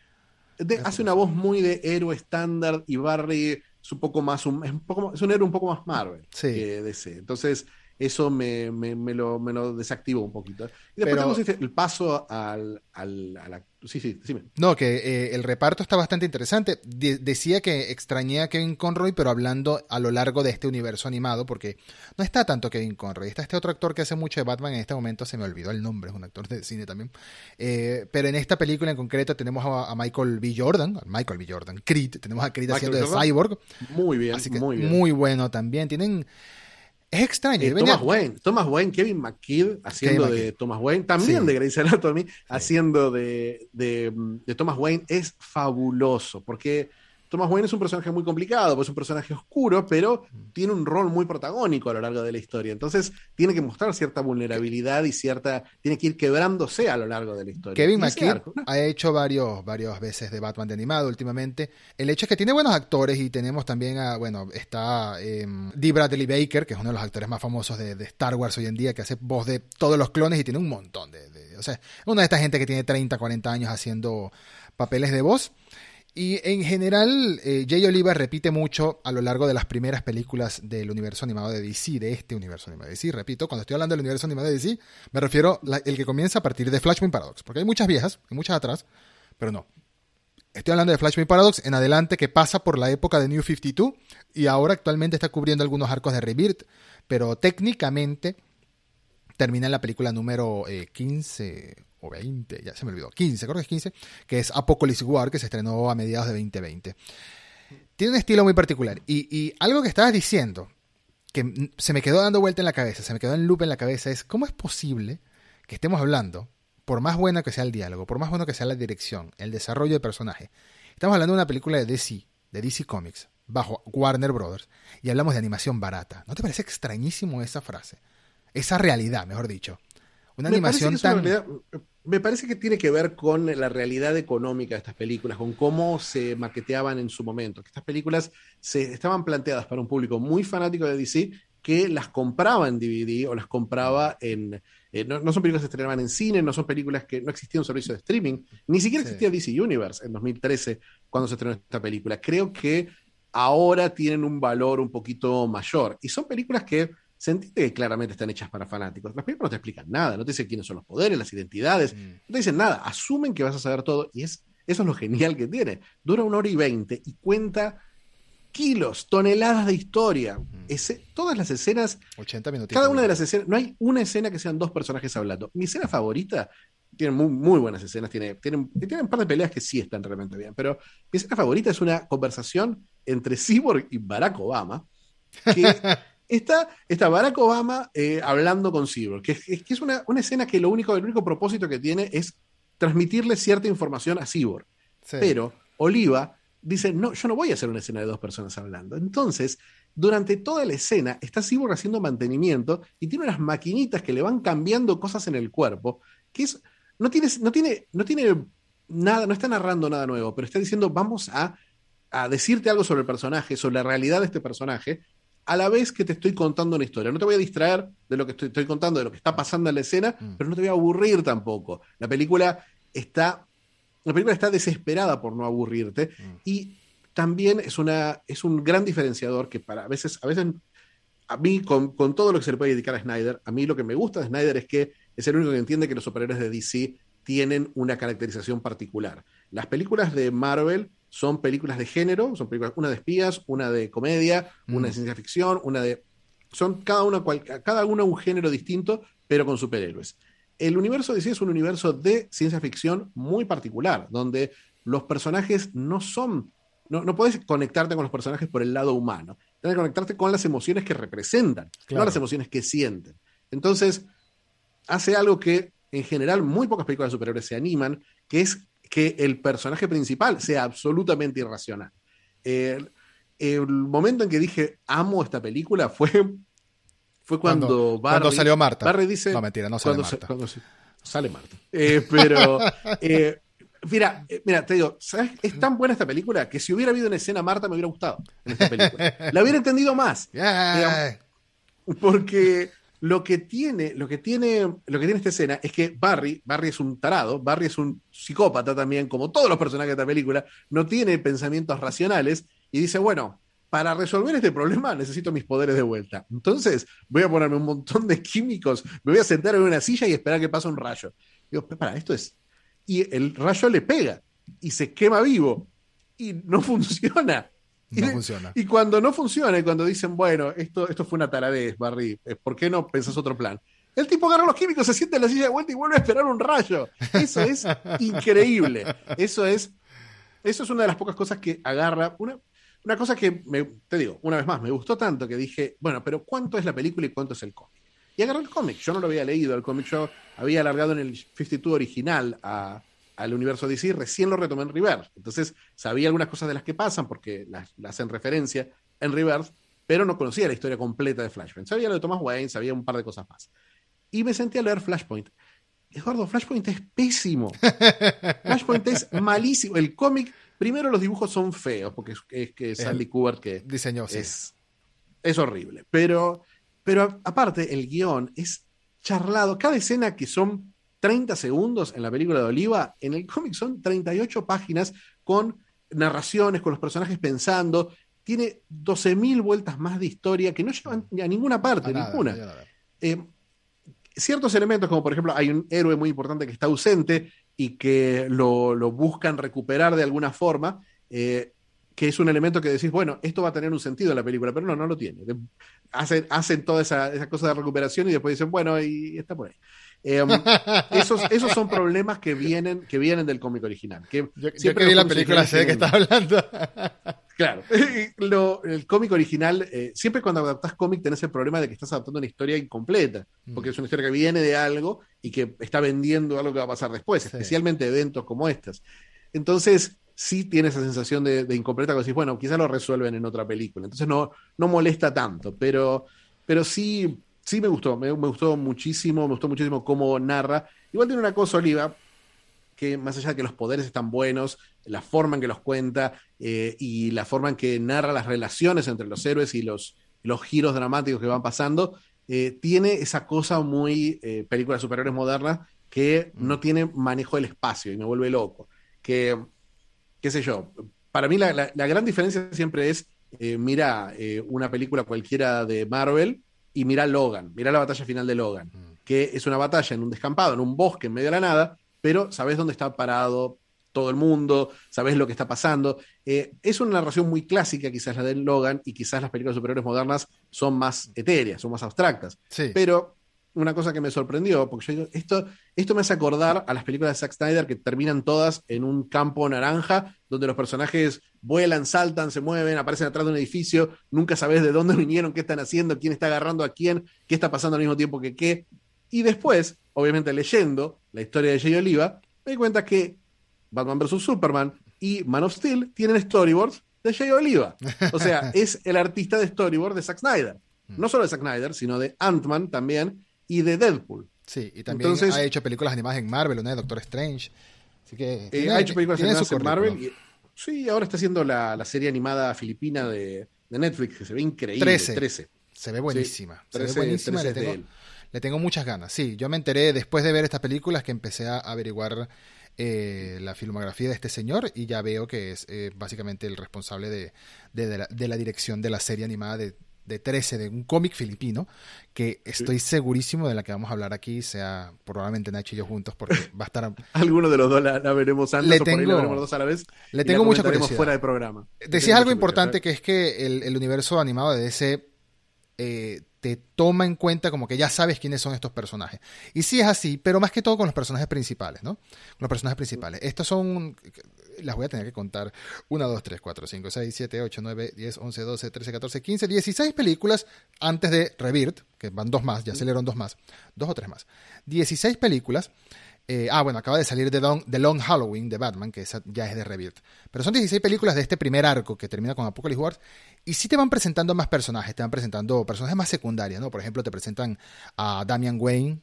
Hace una voz muy de héroe estándar y Barry es un poco más, un, es, un poco, es un héroe un poco más Marvel que DC. Entonces, eso me, me, lo, me lo desactivó un poquito. Y después tenemos este, el paso al, al, a la Sí, sí, No, que eh, el reparto está bastante interesante. decía que extrañé a Kevin Conroy, pero hablando a lo largo de este universo animado, porque no está tanto Kevin Conroy. Está este otro actor que hace mucho de Batman. En este momento se me olvidó el nombre, es un actor de cine también. Eh, pero en esta película en concreto tenemos a, Michael B. Jordan, Michael B. Jordan, Creed. Tenemos a Creed haciendo de Cyborg. Muy bien, así que muy bien. Muy bueno también. Tienen es extraño. Eh, Thomas Wayne, Thomas Wayne, Kevin McKidd haciendo de Thomas Wayne, también de Grey's Anatomy, haciendo de, de, de, Thomas Wayne, es fabuloso, porque Thomas Wayne es un personaje muy complicado, pues es un personaje oscuro, pero tiene un rol muy protagónico a lo largo de la historia. Entonces, tiene que mostrar cierta vulnerabilidad y cierta. Tiene que ir quebrándose a lo largo de la historia. Kevin McKee ha hecho varios, varias veces de Batman de animado últimamente. El hecho es que tiene buenos actores y tenemos también a. Bueno, está eh, Dee Bradley Baker, que es uno de los actores más famosos de, Star Wars hoy en día, que hace voz de todos los clones y tiene un montón de. de o sea, una de esta gente que tiene 30, 40 años haciendo papeles de voz. Y en general, eh, Jay Oliva repite mucho a lo largo de las primeras películas del universo animado de DC, de este universo animado de DC. Repito, cuando estoy hablando del universo animado de DC, me refiero al el que comienza a partir de Flashpoint Paradox, porque hay muchas viejas y muchas atrás, pero no. Estoy hablando de Flashpoint Paradox en adelante que pasa por la época de New 52 y ahora actualmente está cubriendo algunos arcos de Rebirth, pero técnicamente termina en la película número 15 eh, 20, ya se me olvidó, 15, creo que es 15, que es Apocalypse War, que se estrenó a mediados de 2020. Tiene un estilo muy particular. Y, algo que estabas diciendo, que se me quedó dando vuelta en la cabeza, se me quedó en loop en la cabeza, es cómo es posible que estemos hablando, por más buena que sea el diálogo, por más bueno que sea la dirección, el desarrollo del personaje, estamos hablando de una película de DC, de DC Comics, bajo Warner Brothers, y hablamos de animación barata. ¿No te parece extrañísimo esa frase? esa realidad, mejor dicho. Una animación tan... me parece que tiene que ver con la realidad económica de estas películas, con cómo se maqueteaban en su momento. Que estas películas se estaban planteadas para un público muy fanático de DC que las compraba en DVD o las compraba en... Eh, no, son películas que se estrenaban en cine, no son películas que no existía un servicio de streaming, ni siquiera existía DC Universe en 2013 cuando se estrenó esta película. Creo que ahora tienen un valor un poquito mayor y son películas que se entiende que claramente están hechas para fanáticos. Las películas no te explican nada, no te dicen quiénes son los poderes, las identidades, mm. no te dicen nada, asumen que vas a saber todo y es, eso es lo genial que tiene. Dura una hora y veinte y cuenta kilos, toneladas de historia. Ese, todas las escenas. 80 minutos. Cada una de las escenas. No hay una escena que sean dos personajes hablando. Mi escena favorita. Tiene muy, muy buenas escenas. Tiene, tienen, tienen un par de peleas que sí están realmente bien. Pero mi escena favorita es una conversación entre Cyborg y Barack Obama. Que está, está Barack Obama eh, hablando con Cyborg. Que, es, que es una, una, escena que lo único, el único propósito que tiene es transmitirle cierta información a Cyborg. Pero Oliva dice, no, yo no voy a hacer una escena de dos personas hablando. Entonces, durante toda la escena está Cyborg haciendo mantenimiento y tiene unas maquinitas que le van cambiando cosas en el cuerpo, que es, no tiene, no tiene, no tiene nada, no está narrando nada nuevo, pero está diciendo, vamos a, a decirte algo sobre el personaje, sobre la realidad de este personaje, a la vez que te estoy contando una historia. No te voy a distraer de lo que estoy, estoy contando, de lo que está pasando en la escena, mm. pero no te voy a aburrir tampoco. La película está la película está desesperada por no aburrirte mm. y también es, una, es un gran diferenciador que para a veces, a veces, a mí, con, todo lo que se le puede dedicar a Snyder, a mí lo que me gusta de Snyder es que es el único que entiende que los superhéroes de DC tienen una caracterización particular. Las películas de Marvel son películas de género, son películas, una de espías, una de comedia, una de mm. ciencia ficción, una de... Son cada una, cada una un género distinto, pero con superhéroes el universo DC es un universo de ciencia ficción muy particular, donde los personajes no son, no, no puedes conectarte con los personajes por el lado humano, tienes que conectarte con las emociones que representan, no las emociones que sienten. Entonces, hace algo que en general muy pocas películas de superhéroes se animan, que es que el personaje principal sea absolutamente irracional. el momento en que dije amo esta película fue fue cuando, cuando, salió Marta. Barry dice. No, mentira, no sale Marta. sale Marta. Eh, pero. Eh, mira, eh, mira, te digo, ¿sabes? Es tan buena esta película que si hubiera habido una escena Marta me hubiera gustado en esta película. La hubiera entendido más. porque lo que tiene, lo que tiene, lo que tiene esta escena es que Barry, Barry es un tarado, Barry es un psicópata también, como todos los personajes de esta película, no tiene pensamientos racionales y dice, bueno, para resolver este problema necesito mis poderes de vuelta. Entonces voy a ponerme un montón de químicos, me voy a sentar en una silla y esperar que pase un rayo. Digo, para, esto es... Y el rayo le pega y se quema vivo y no funciona. No funciona. Y cuando no funciona, y cuando dicen, bueno, esto, esto fue una taradez, Barry, eh, ¿por qué no pensás otro plan? El tipo agarra los químicos, se siente en la silla de vuelta y vuelve a esperar un rayo. Eso es increíble. Eso es, eso es una de las pocas cosas que agarra. Una, una cosa que, te digo, una vez más, me gustó tanto que dije, bueno, pero ¿cuánto es la película y cuánto es el cómic? Y agarré el cómic. Yo no lo había leído, el cómic yo había alargado en el 52 original al universo DC, recién lo retomé en Reverse. Entonces sabía algunas cosas de las que pasan porque las, hacen referencia en Reverse, pero no conocía la historia completa de Flashpoint. Sabía lo de Thomas Wayne, sabía un par de cosas más. Y me senté a leer Flashpoint. Eduardo, Flashpoint es pésimo. Flashpoint es malísimo. El cómic Primero, los dibujos son feos, porque es, que Sandy Kubert que diseñó, es, es horrible. Pero, pero aparte, el guion es charlado. Cada escena que son 30 segundos en la película de Oliva, en el cómic son 38 páginas con narraciones, con los personajes pensando. Tiene 12.000 vueltas más de historia que no llevan a ninguna parte, ninguna. Eh, ciertos elementos, como por ejemplo, hay un héroe muy importante que está ausente y que lo, buscan recuperar de alguna forma, eh, que es un elemento que decís, bueno, esto va a tener un sentido en la película, pero no, no lo tiene. Hacen, hacen toda esa, esa cosa de recuperación y después dicen, bueno, y está por ahí. Em, esos, esos son problemas que vienen, que vienen del cómic original. Que yo, que vi la película sé de qué estás hablando. Claro, el cómic original, eh, siempre cuando adaptas cómic tenés el problema de que estás adaptando una historia incompleta, porque es una historia que viene de algo y que está vendiendo algo que va a pasar después, especialmente eventos como estos. Entonces, sí tiene esa sensación de, incompleta, que decís, bueno, quizás lo resuelven en otra película, entonces no, no molesta tanto, pero, pero sí, sí me gustó, me, gustó muchísimo, me gustó muchísimo cómo narra. Igual tiene una cosa, Oliva, que más allá de que los poderes están buenos, la forma en que los cuenta eh, y la forma en que narra las relaciones entre los héroes y los, los giros dramáticos que van pasando, eh, tiene esa cosa muy eh, películas superiores modernas que mm. no tiene manejo del espacio y me vuelve loco. Que, qué sé yo, para mí la, gran diferencia siempre es, eh, mira una película cualquiera de Marvel y mira Logan, mira la batalla final de Logan, mm. que es una batalla en un descampado, en un bosque en medio de la nada, pero sabes dónde está parado todo el mundo, sabes lo que está pasando. Eh, es una narración muy clásica, quizás la de Logan, y quizás las películas superiores modernas son más etéreas, son más abstractas. Pero una cosa que me sorprendió, porque yo digo, esto, esto me hace acordar a las películas de Zack Snyder que terminan todas en un campo naranja, donde los personajes vuelan, saltan, se mueven, aparecen atrás de un edificio, nunca sabes de dónde vinieron, qué están haciendo, quién está agarrando a quién, qué está pasando al mismo tiempo que qué. Y después, obviamente leyendo la historia de Jay Oliva, me di cuenta que Batman vs. Superman y Man of Steel tienen storyboards de Jay Oliva. O sea, es el artista de storyboard de Zack Snyder. Mm. No solo de Zack Snyder, sino de Ant-Man también y de Deadpool. Sí, y también ha hecho películas animadas en Marvel, una de Doctor Strange. Así que eh, ha hecho películas animadas en Marvel. Y, sí, ahora está haciendo la, serie animada filipina de, Netflix, que se ve increíble. 13. Se ve buenísima. se ve buenísima. Le tengo, le tengo muchas ganas. Sí, yo me enteré después de ver estas películas que empecé a averiguar eh, la filmografía de este señor y ya veo que es eh, básicamente el responsable de, de, la, dirección de la serie animada de, de 13, de un cómic filipino, que estoy segurísimo de la que vamos a hablar aquí, sea probablemente Nacho y yo juntos, porque va a estar... Alguno de los dos la, veremos antes le tengo, o veremos dos a la vez. Le tengo mucha curiosidad. fuera del programa. Decías algo importante, que es que el, el universo animado de DC eh, te toma en cuenta como que ya sabes quiénes son estos personajes. Y sí es así, pero más que todo con los personajes principales, ¿no? Con los personajes principales. Estos son, las voy a tener que contar, 1, 2, 3, 4, 5, 6, 7, 8, 9, 10, 11, 12, 13, 14, 15, 16 películas antes de Rebirth, que van dos más, ya aceleraron dos más, dos o tres más. 16 películas eh, ah, bueno, acaba de salir The Long, Long, Halloween de Batman, que ya es de Rebirth. Pero son 16 películas de este primer arco que termina con Apocalypse Wars. Y sí te van presentando más personajes, te van presentando personajes más secundarios, ¿no? Por ejemplo, te presentan a Damian Wayne,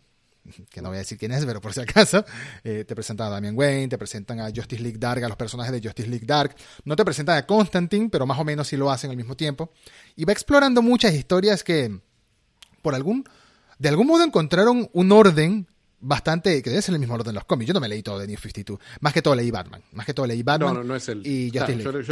que no voy a decir quién es, pero por si acaso, eh, te presentan a Damian Wayne, te presentan a Justice League Dark, a los personajes de Justice League Dark, no te presentan a Constantine, pero más o menos sí lo hacen al mismo tiempo, y va explorando muchas historias que, por algún, de algún modo encontraron un orden bastante, que debe ser el mismo orden de los cómics. Yo no me leí todo de New 52. Más que todo leí Batman. Más que todo leí Batman. No, no, no es el. Y yo,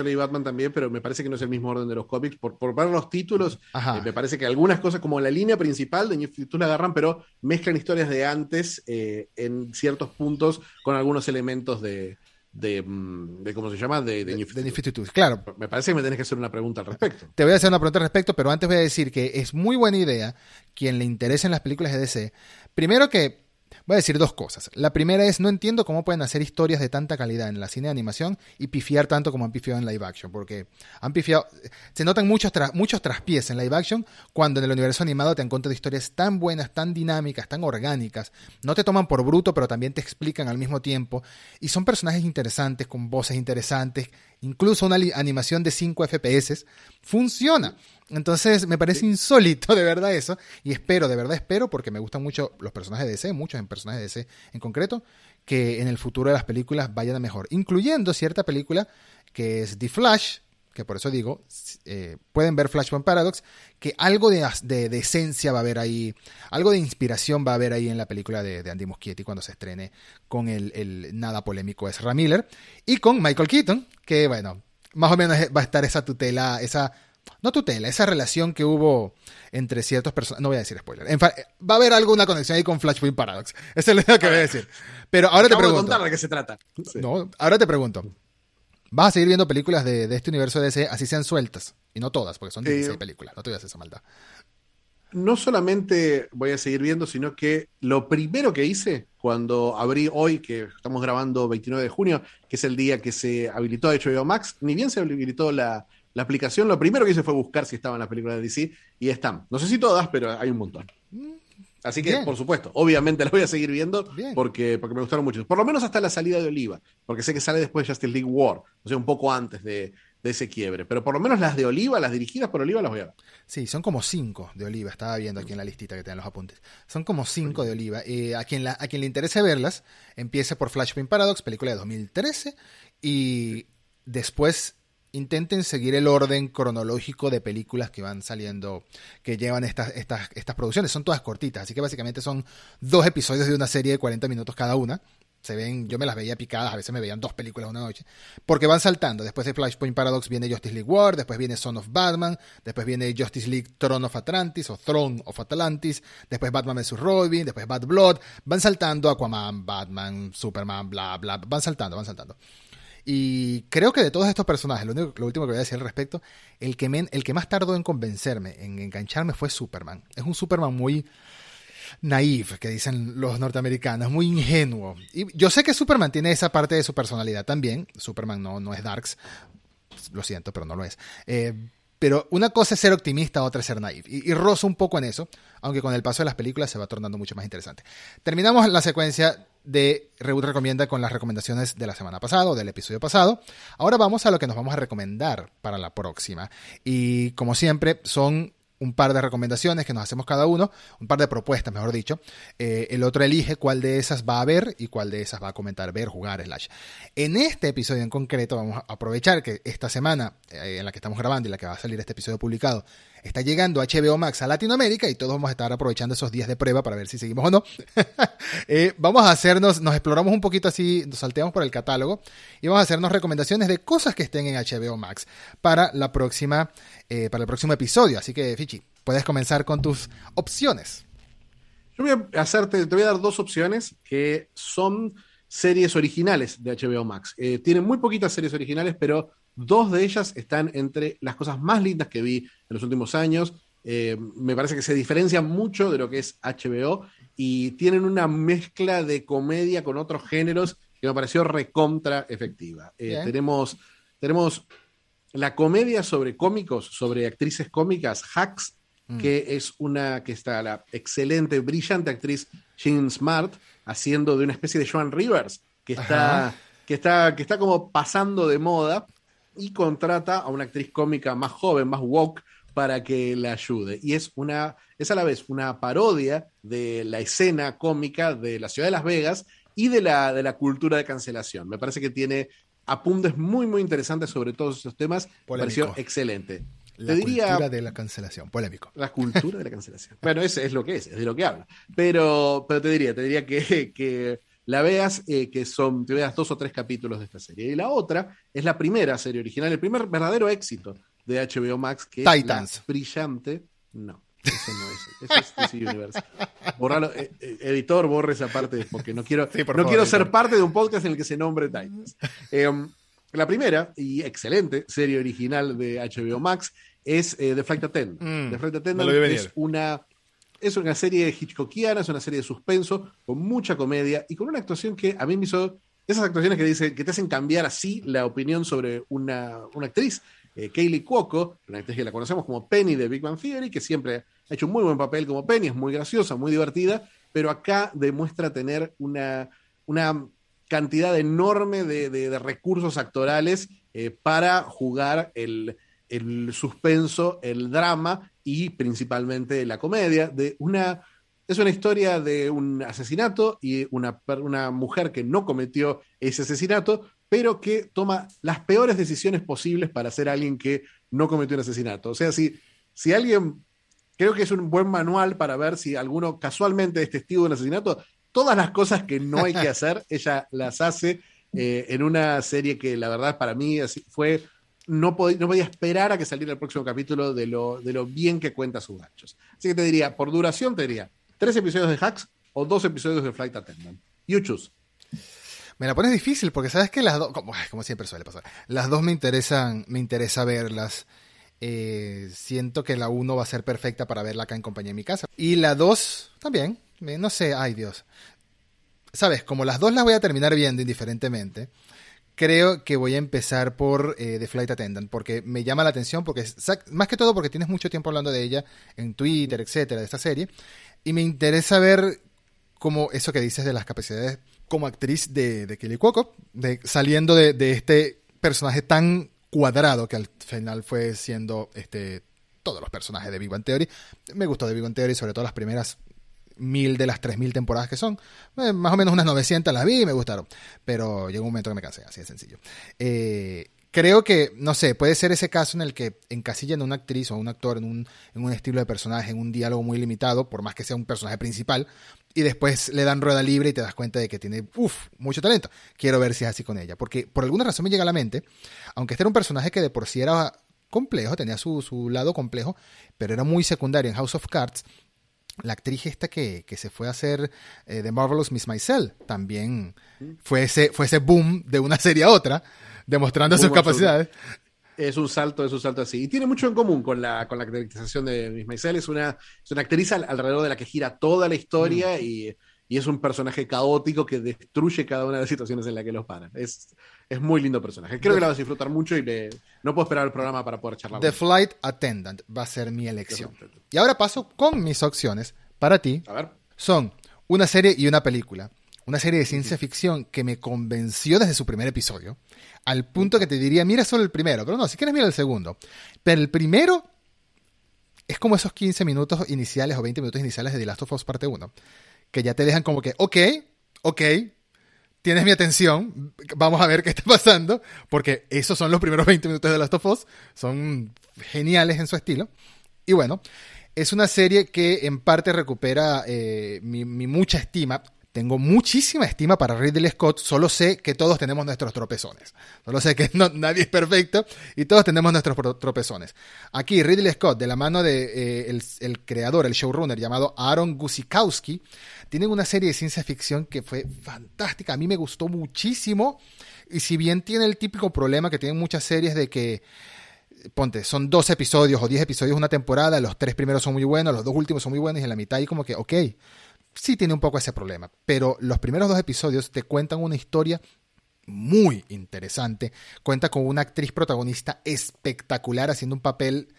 leí Batman también, pero me parece que no es el mismo orden de los cómics. Por, por ver los títulos, eh, me parece que algunas cosas, como la línea principal de New 52 la agarran, pero mezclan historias de antes eh, en ciertos puntos con algunos elementos de, de, mm, de, ¿cómo se llama? De, de, New 52. Claro. Me parece que me tenés que hacer una pregunta al respecto. Te voy a hacer una pregunta al respecto, pero antes voy a decir que es muy buena idea quien le interesen las películas de DC. Primero que Voy a decir dos cosas. La primera es, no entiendo cómo pueden hacer historias de tanta calidad en la cine de animación y pifiar tanto como han pifiado en live action, porque han pifiado, se notan muchos, muchos traspiés en live action cuando en el universo animado te encuentras historias tan buenas, tan dinámicas, tan orgánicas, no te toman por bruto, pero también te explican al mismo tiempo, y son personajes interesantes, con voces interesantes, incluso una animación de 5 FPS, funciona. Entonces me parece insólito de verdad eso. Y espero, de verdad espero, porque me gustan mucho los personajes de DC, muchos en personajes de DC en concreto, que en el futuro de las películas vayan a mejor, incluyendo cierta película que es The Flash, que por eso digo, eh, pueden ver Flashpoint Paradox, que algo de, de, esencia va a haber ahí, algo de inspiración va a haber ahí en la película de, Andy Muschietti cuando se estrene con el, el nada polémico Ezra Miller y con Michael Keaton, que bueno, más o menos va a estar esa tutela, esa no tutela, esa relación que hubo entre ciertos personajes. No voy a decir spoiler. va a haber alguna conexión ahí con Flashpoint Paradox. Esa es lo que voy a decir. Pero ahora te pregunto. contar de qué se trata. No, ahora te pregunto. ¿Vas a seguir viendo películas de, este universo de DC así sean sueltas? Y no todas, porque son 16 películas. No te voy a hacer esa maldad. No solamente voy a seguir viendo, sino que lo primero que hice cuando abrí hoy, que estamos grabando 29 de junio, que es el día que se habilitó HBO Max, ni bien se habilitó la, la aplicación, lo primero que hice fue buscar si estaban las películas de DC y están. No sé si todas, pero hay un montón. Así que, por supuesto, obviamente las voy a seguir viendo porque, porque me gustaron mucho. Por lo menos hasta la salida de Oliva, porque sé que sale después de Justice League War, o sea, un poco antes de, de ese quiebre. Pero por lo menos las de Oliva, las dirigidas por Oliva, las voy a ver. Sí, son como cinco de Oliva. Estaba viendo aquí en la listita que tienen los apuntes. Son como cinco de Oliva. Eh, a, quien a quien le interese verlas, empiece por Flashpoint Paradox, película de 2013, y después intenten seguir el orden cronológico de películas que van saliendo, que llevan estas, estas, estas producciones. Son todas cortitas, así que básicamente son dos episodios de una serie de 40 minutos cada una. Se ven, yo me las veía picadas, a veces me veían dos películas una noche, porque van saltando. Después de Flashpoint Paradox viene Justice League War, después viene Son of Batman, después viene Justice League Throne of Atlantis o Throne of Atlantis, después Batman vs. Robin, después Bad Blood, van saltando Aquaman, Batman, Superman, bla, bla, van saltando, van saltando. Y creo que de todos estos personajes, lo, último que voy a decir al respecto, el que, el que más tardó en convencerme, en engancharme, fue Superman. Es un Superman muy naive, que dicen los norteamericanos, muy ingenuo. Y yo sé que Superman tiene esa parte de su personalidad también. Superman no, no es Darks. Lo siento, pero no lo es. Eh, pero una cosa es ser optimista, otra es ser naive. Y, y rozo un poco en eso, aunque con el paso de las películas se va tornando mucho más interesante. Terminamos la secuencia de Reboot Recomienda con las recomendaciones de la semana pasada o del episodio pasado. Ahora vamos a lo que nos vamos a recomendar para la próxima. Y como siempre, son un par de recomendaciones que nos hacemos cada uno, un par de propuestas, mejor dicho. Eh, el otro elige cuál de esas va a ver y cuál de esas va a comentar, ver, jugar, slash. En este episodio en concreto vamos a aprovechar que esta semana eh, en la que estamos grabando y la que va a salir este episodio publicado está llegando HBO Max a Latinoamérica y todos vamos a estar aprovechando esos días de prueba para ver si seguimos o no. Eh, vamos a hacernos, nos exploramos un poquito así, nos salteamos por el catálogo y vamos a hacernos recomendaciones de cosas que estén en HBO Max para la próxima, eh, para el próximo episodio. Así que, Fichi, puedes comenzar con tus opciones. Yo voy a hacerte, te voy a dar dos opciones que son series originales de HBO Max. Eh, tienen muy poquitas series originales, pero Dos de ellas están entre las cosas más lindas que vi en los últimos años. Eh, me parece que se diferencian mucho de lo que es HBO y tienen una mezcla de comedia con otros géneros que me pareció recontra efectiva. Eh, tenemos, tenemos la comedia sobre cómicos, sobre actrices cómicas, Hacks, mm. que es una que está la excelente, brillante actriz Jean Smart haciendo de una especie de Joan Rivers, que está, que está, que está como pasando de moda y contrata a una actriz cómica más joven, más woke, para que la ayude. Y es una, es a la vez una parodia de la escena cómica de la ciudad de Las Vegas y de la, de la cultura de cancelación. Me parece que tiene apuntes muy, muy interesantes sobre todos esos temas. Me pareció excelente. La cultura de la cancelación, polémico. La cultura de la cancelación. bueno, eso es lo que es, es de lo que habla. Pero, pero te diría, te diría que, que la veas, eh, que son, te veas dos o tres capítulos de esta serie. Y la otra es la primera serie original, el primer verdadero éxito de HBO Max, que es brillante. No, eso no es. Eso es DC Universe. Eh, eh, editor, borre esa parte porque no quiero, no quiero ser parte de un podcast en el que se nombre Titans. Em, la primera y excelente serie original de HBO Max es The Flight Attendant. Mm, The Flight Attendant es una es una serie hitchcockiana, es una serie de suspenso, con mucha comedia y con una actuación que a mí me hizo. Esas actuaciones que, dice, que te hacen cambiar así la opinión sobre una, actriz. Eh, Kaylee Cuoco, una actriz que la conocemos como Penny de Big Bang Theory, que siempre ha hecho un muy buen papel como Penny, es muy graciosa, muy divertida, pero acá demuestra tener una, una cantidad enorme de, recursos actorales eh, para jugar el, el suspenso, el drama y principalmente la comedia de una es una historia de un asesinato y una, una mujer que no cometió ese asesinato, pero que toma las peores decisiones posibles para ser alguien que no cometió un asesinato. O sea, si, si alguien, creo que es un buen manual para ver si alguno casualmente es testigo de un asesinato, todas las cosas que no hay que hacer, ella las hace eh, en una serie que la verdad para mí fue no, podía esperar a que saliera el próximo capítulo de lo, de lo bien que cuenta sus ganchos. Así que te diría, por duración te diría, tres episodios de Hacks o dos episodios de Flight Attendant. You choose. Me la pones difícil porque sabes que las dos, como, siempre suele pasar, las dos me interesan, me interesa verlas. Eh, siento que la uno va a ser perfecta para verla acá en compañía en mi casa. Y la dos también, no sé, ay Dios. Sabes, como las dos las voy a terminar viendo indiferentemente, creo que voy a empezar por eh, The Flight Attendant, porque me llama la atención, porque más que todo porque tienes mucho tiempo hablando de ella en Twitter, etcétera, de esta serie, y me interesa ver cómo eso que dices de las capacidades como actriz de, de Kelly Cuoco, de, saliendo de, este personaje tan cuadrado que al final fue siendo este, todos los personajes de Big Bang Theory. Me gustó de Big Bang Theory, sobre todo las primeras mil de las tres mil temporadas que son. Eh, más o menos unas 900 las vi y me gustaron. Pero llegó un momento que me cansé, así de sencillo. Eh, creo que, no sé, puede ser ese caso en el que encasillan a una actriz o a un actor en un, en un estilo de personaje, en un diálogo muy limitado, por más que sea un personaje principal, y después le dan rueda libre y te das cuenta de que tiene, uff, mucho talento. Quiero ver si es así con ella, porque por alguna razón me llega a la mente, aunque este era un personaje que de por sí era complejo, tenía su, su lado complejo, pero era muy secundario en House of Cards, la actriz esta que, que, se fue a hacer eh, The Marvelous Miss Maisel también fue ese, fue ese boom de una serie a otra demostrando sus capacidades. Es un salto, es un salto así. Y tiene mucho en común con la, con la caracterización de Miss Maisel. Es una, es una actriz alrededor de la que gira toda la historia mm. y, y, es un personaje caótico que destruye cada una de las situaciones en las que los para. Es, es muy lindo personaje. Creo que la vas a disfrutar mucho y le, no puedo esperar el programa para poder charlar. The Flight Attendant va a ser mi elección. Y ahora paso con mis opciones para ti. A ver. Son una serie y una película. Una serie de ciencia ficción que me convenció desde su primer episodio al punto que te diría, mira solo el primero, pero no, si quieres mira el segundo. Pero el primero es como esos 15 minutos iniciales o 20 minutos iniciales de The Last of Us parte 1, que ya te dejan como que, ok, ok, tienes mi atención, vamos a ver qué está pasando, porque esos son los primeros 20 minutos de Last of Us, son geniales en su estilo. Y bueno, es una serie que en parte recupera eh, mi, mi mucha estima tengo muchísima estima para Ridley Scott, solo sé que todos tenemos nuestros tropezones. Solo sé que nadie es perfecto y todos tenemos nuestros tropezones. Aquí Ridley Scott, de la mano de eh, el, creador, el showrunner llamado Aaron Guzikowski, tienen una serie de ciencia ficción que fue fantástica. A mí me gustó muchísimo. Y si bien tiene el típico problema que tienen muchas series de que ponte, son dos episodios o diez episodios una temporada, los tres primeros son muy buenos, los dos últimos son muy buenos y en la mitad hay como que, ok, sí tiene un poco ese problema, pero los primeros dos episodios te cuentan una historia muy interesante. Cuenta con una actriz protagonista espectacular haciendo un papel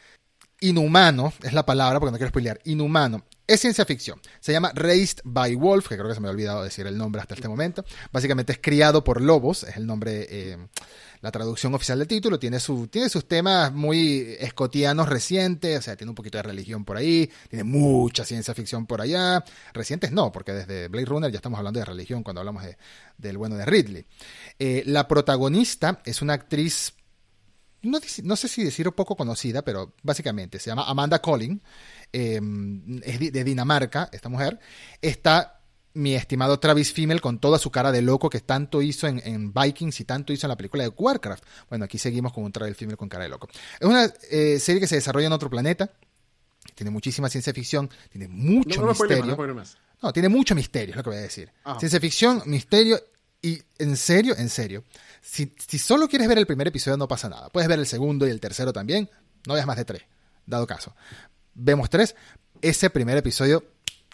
inhumano, es la palabra porque no quiero spoilear, inhumano. Es ciencia ficción. Se llama Raised by Wolf, que creo que se me ha olvidado decir el nombre hasta este momento. Básicamente es criado por lobos, es el nombre, eh, la traducción oficial del título. Tiene, su, tiene sus temas muy escotianos recientes, o sea, tiene un poquito de religión por ahí, tiene mucha ciencia ficción por allá. Recientes no, porque desde Blade Runner ya estamos hablando de religión cuando hablamos de, del bueno de Ridley. Eh, la protagonista es una actriz no, no, sé si decir poco conocida, pero básicamente se llama Amanda Collin. Em, es de Dinamarca, esta mujer, está mi estimado Travis Fimmel con toda su cara de loco que tanto hizo en, Vikings y tanto hizo en la película de Warcraft. Bueno, aquí seguimos con un Travis Fimmel con cara de loco. Es una eh, serie que se desarrolla en otro planeta, tiene muchísima ciencia ficción, tiene mucho misterio. no, tiene mucho misterio, es lo que voy a decir. Ciencia ficción, misterio y en serio, en serio. Si, si solo quieres ver el primer episodio no pasa nada. Puedes ver el segundo y el tercero también. No veas más de tres, dado caso vemos tres, ese primer episodio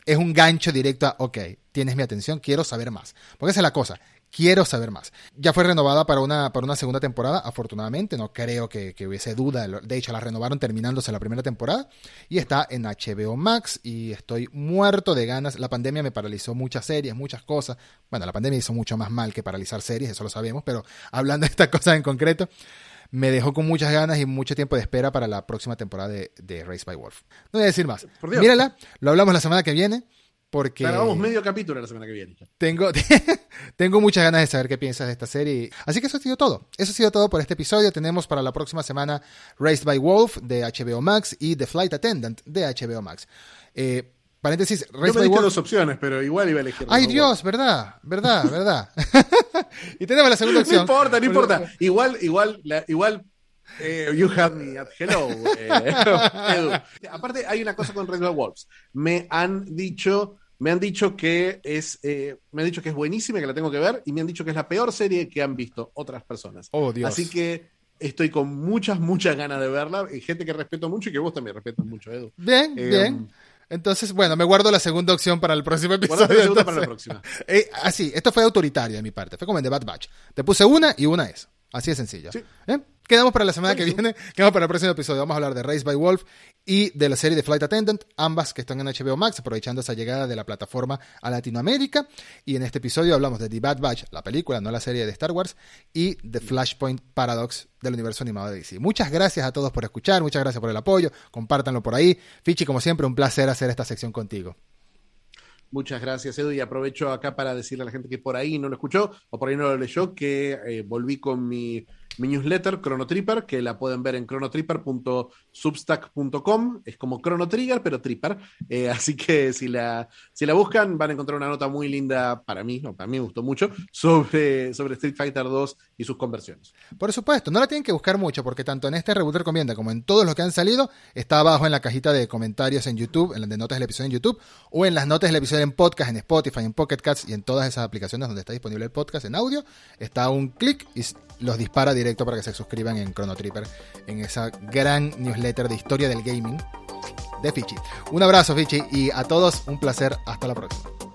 es un gancho directo a, ok, tienes mi atención, quiero saber más. Porque esa es la cosa, quiero saber más. Ya fue renovada para una, para una segunda temporada, afortunadamente, no creo que, hubiese duda, de hecho la renovaron terminándose la primera temporada y está en HBO Max y estoy muerto de ganas. La pandemia me paralizó muchas series, muchas cosas. Bueno, la pandemia hizo mucho más mal que paralizar series, eso lo sabemos, pero hablando de estas cosas en concreto, me dejó con muchas ganas y mucho tiempo de espera para la próxima temporada de, de Race by Wolf. No voy a decir más. Mírala, lo hablamos la semana que viene. Porque Grabamos medio capítulo la semana que viene. Tengo, tengo muchas ganas de saber qué piensas de esta serie. Así que eso ha sido todo. Eso ha sido todo por este episodio. Tenemos para la próxima semana Raised by Wolf de HBO Max y The Flight Attendant de HBO Max. Eh, paréntesis, Raised Yo me by dos opciones, pero igual iba a elegir. Ay Dios, verdad, verdad, verdad. y tenemos la segunda opción. No importa, no importa. Igual, igual, igual eh, you have me at hello. Eh, Aparte, hay una cosa con Red Wolves. Me han dicho, me han dicho que es, eh, me han dicho que es buenísima, que la tengo que ver, y me han dicho que es la peor serie que han visto otras personas. Oh, Dios. Así que estoy con muchas, muchas ganas de verla. Y gente que respeto mucho y que vos también respetas mucho, Edu. Bien, bien. Entonces, bueno, me guardo la segunda opción para el próximo episodio. La para la próxima. Eh, así, esto fue autoritario de mi parte. Fue como en The Bad Batch. Te puse una y una es. Así de sencillo. ¿Eh? Quedamos para la semana que viene, quedamos para el próximo episodio. Vamos a hablar de Race by Wolf y de la serie de Flight Attendant, ambas que están en HBO Max, aprovechando esa llegada de la plataforma a Latinoamérica. Y en este episodio hablamos de The Bad Batch, la película, no la serie de Star Wars, y The Flashpoint Paradox del universo animado de DC. Muchas gracias a todos por escuchar, muchas gracias por el apoyo, compártanlo por ahí. Fichi, como siempre, un placer hacer esta sección contigo. Muchas gracias, Edu. Y aprovecho acá para decirle a la gente que por ahí no lo escuchó o por ahí no lo leyó, que eh, volví con mi mi newsletter Chronotripper, que la pueden ver en chronotripper.substack.com. Es como Chrono Trigger, pero Tripper. Eh, así que si la, si la buscan, van a encontrar una nota muy linda para mí, o para mí me gustó mucho, sobre, sobre Street Fighter 2 y sus conversiones. Por supuesto, no la tienen que buscar mucho, porque tanto en este Reboot Recomienda como en todos los que han salido, está abajo en la cajita de comentarios en YouTube, en las notas del episodio en YouTube, o en las notas del episodio en podcast, en Spotify, en Pocket Cats y en todas esas aplicaciones donde está disponible el podcast en audio. Está un clic y los dispara directamente directo para que se suscriban en Chrono Tripper, en esa gran newsletter de historia del gaming de Fichi. Un abrazo, Fichi, y a todos un placer. Hasta la próxima.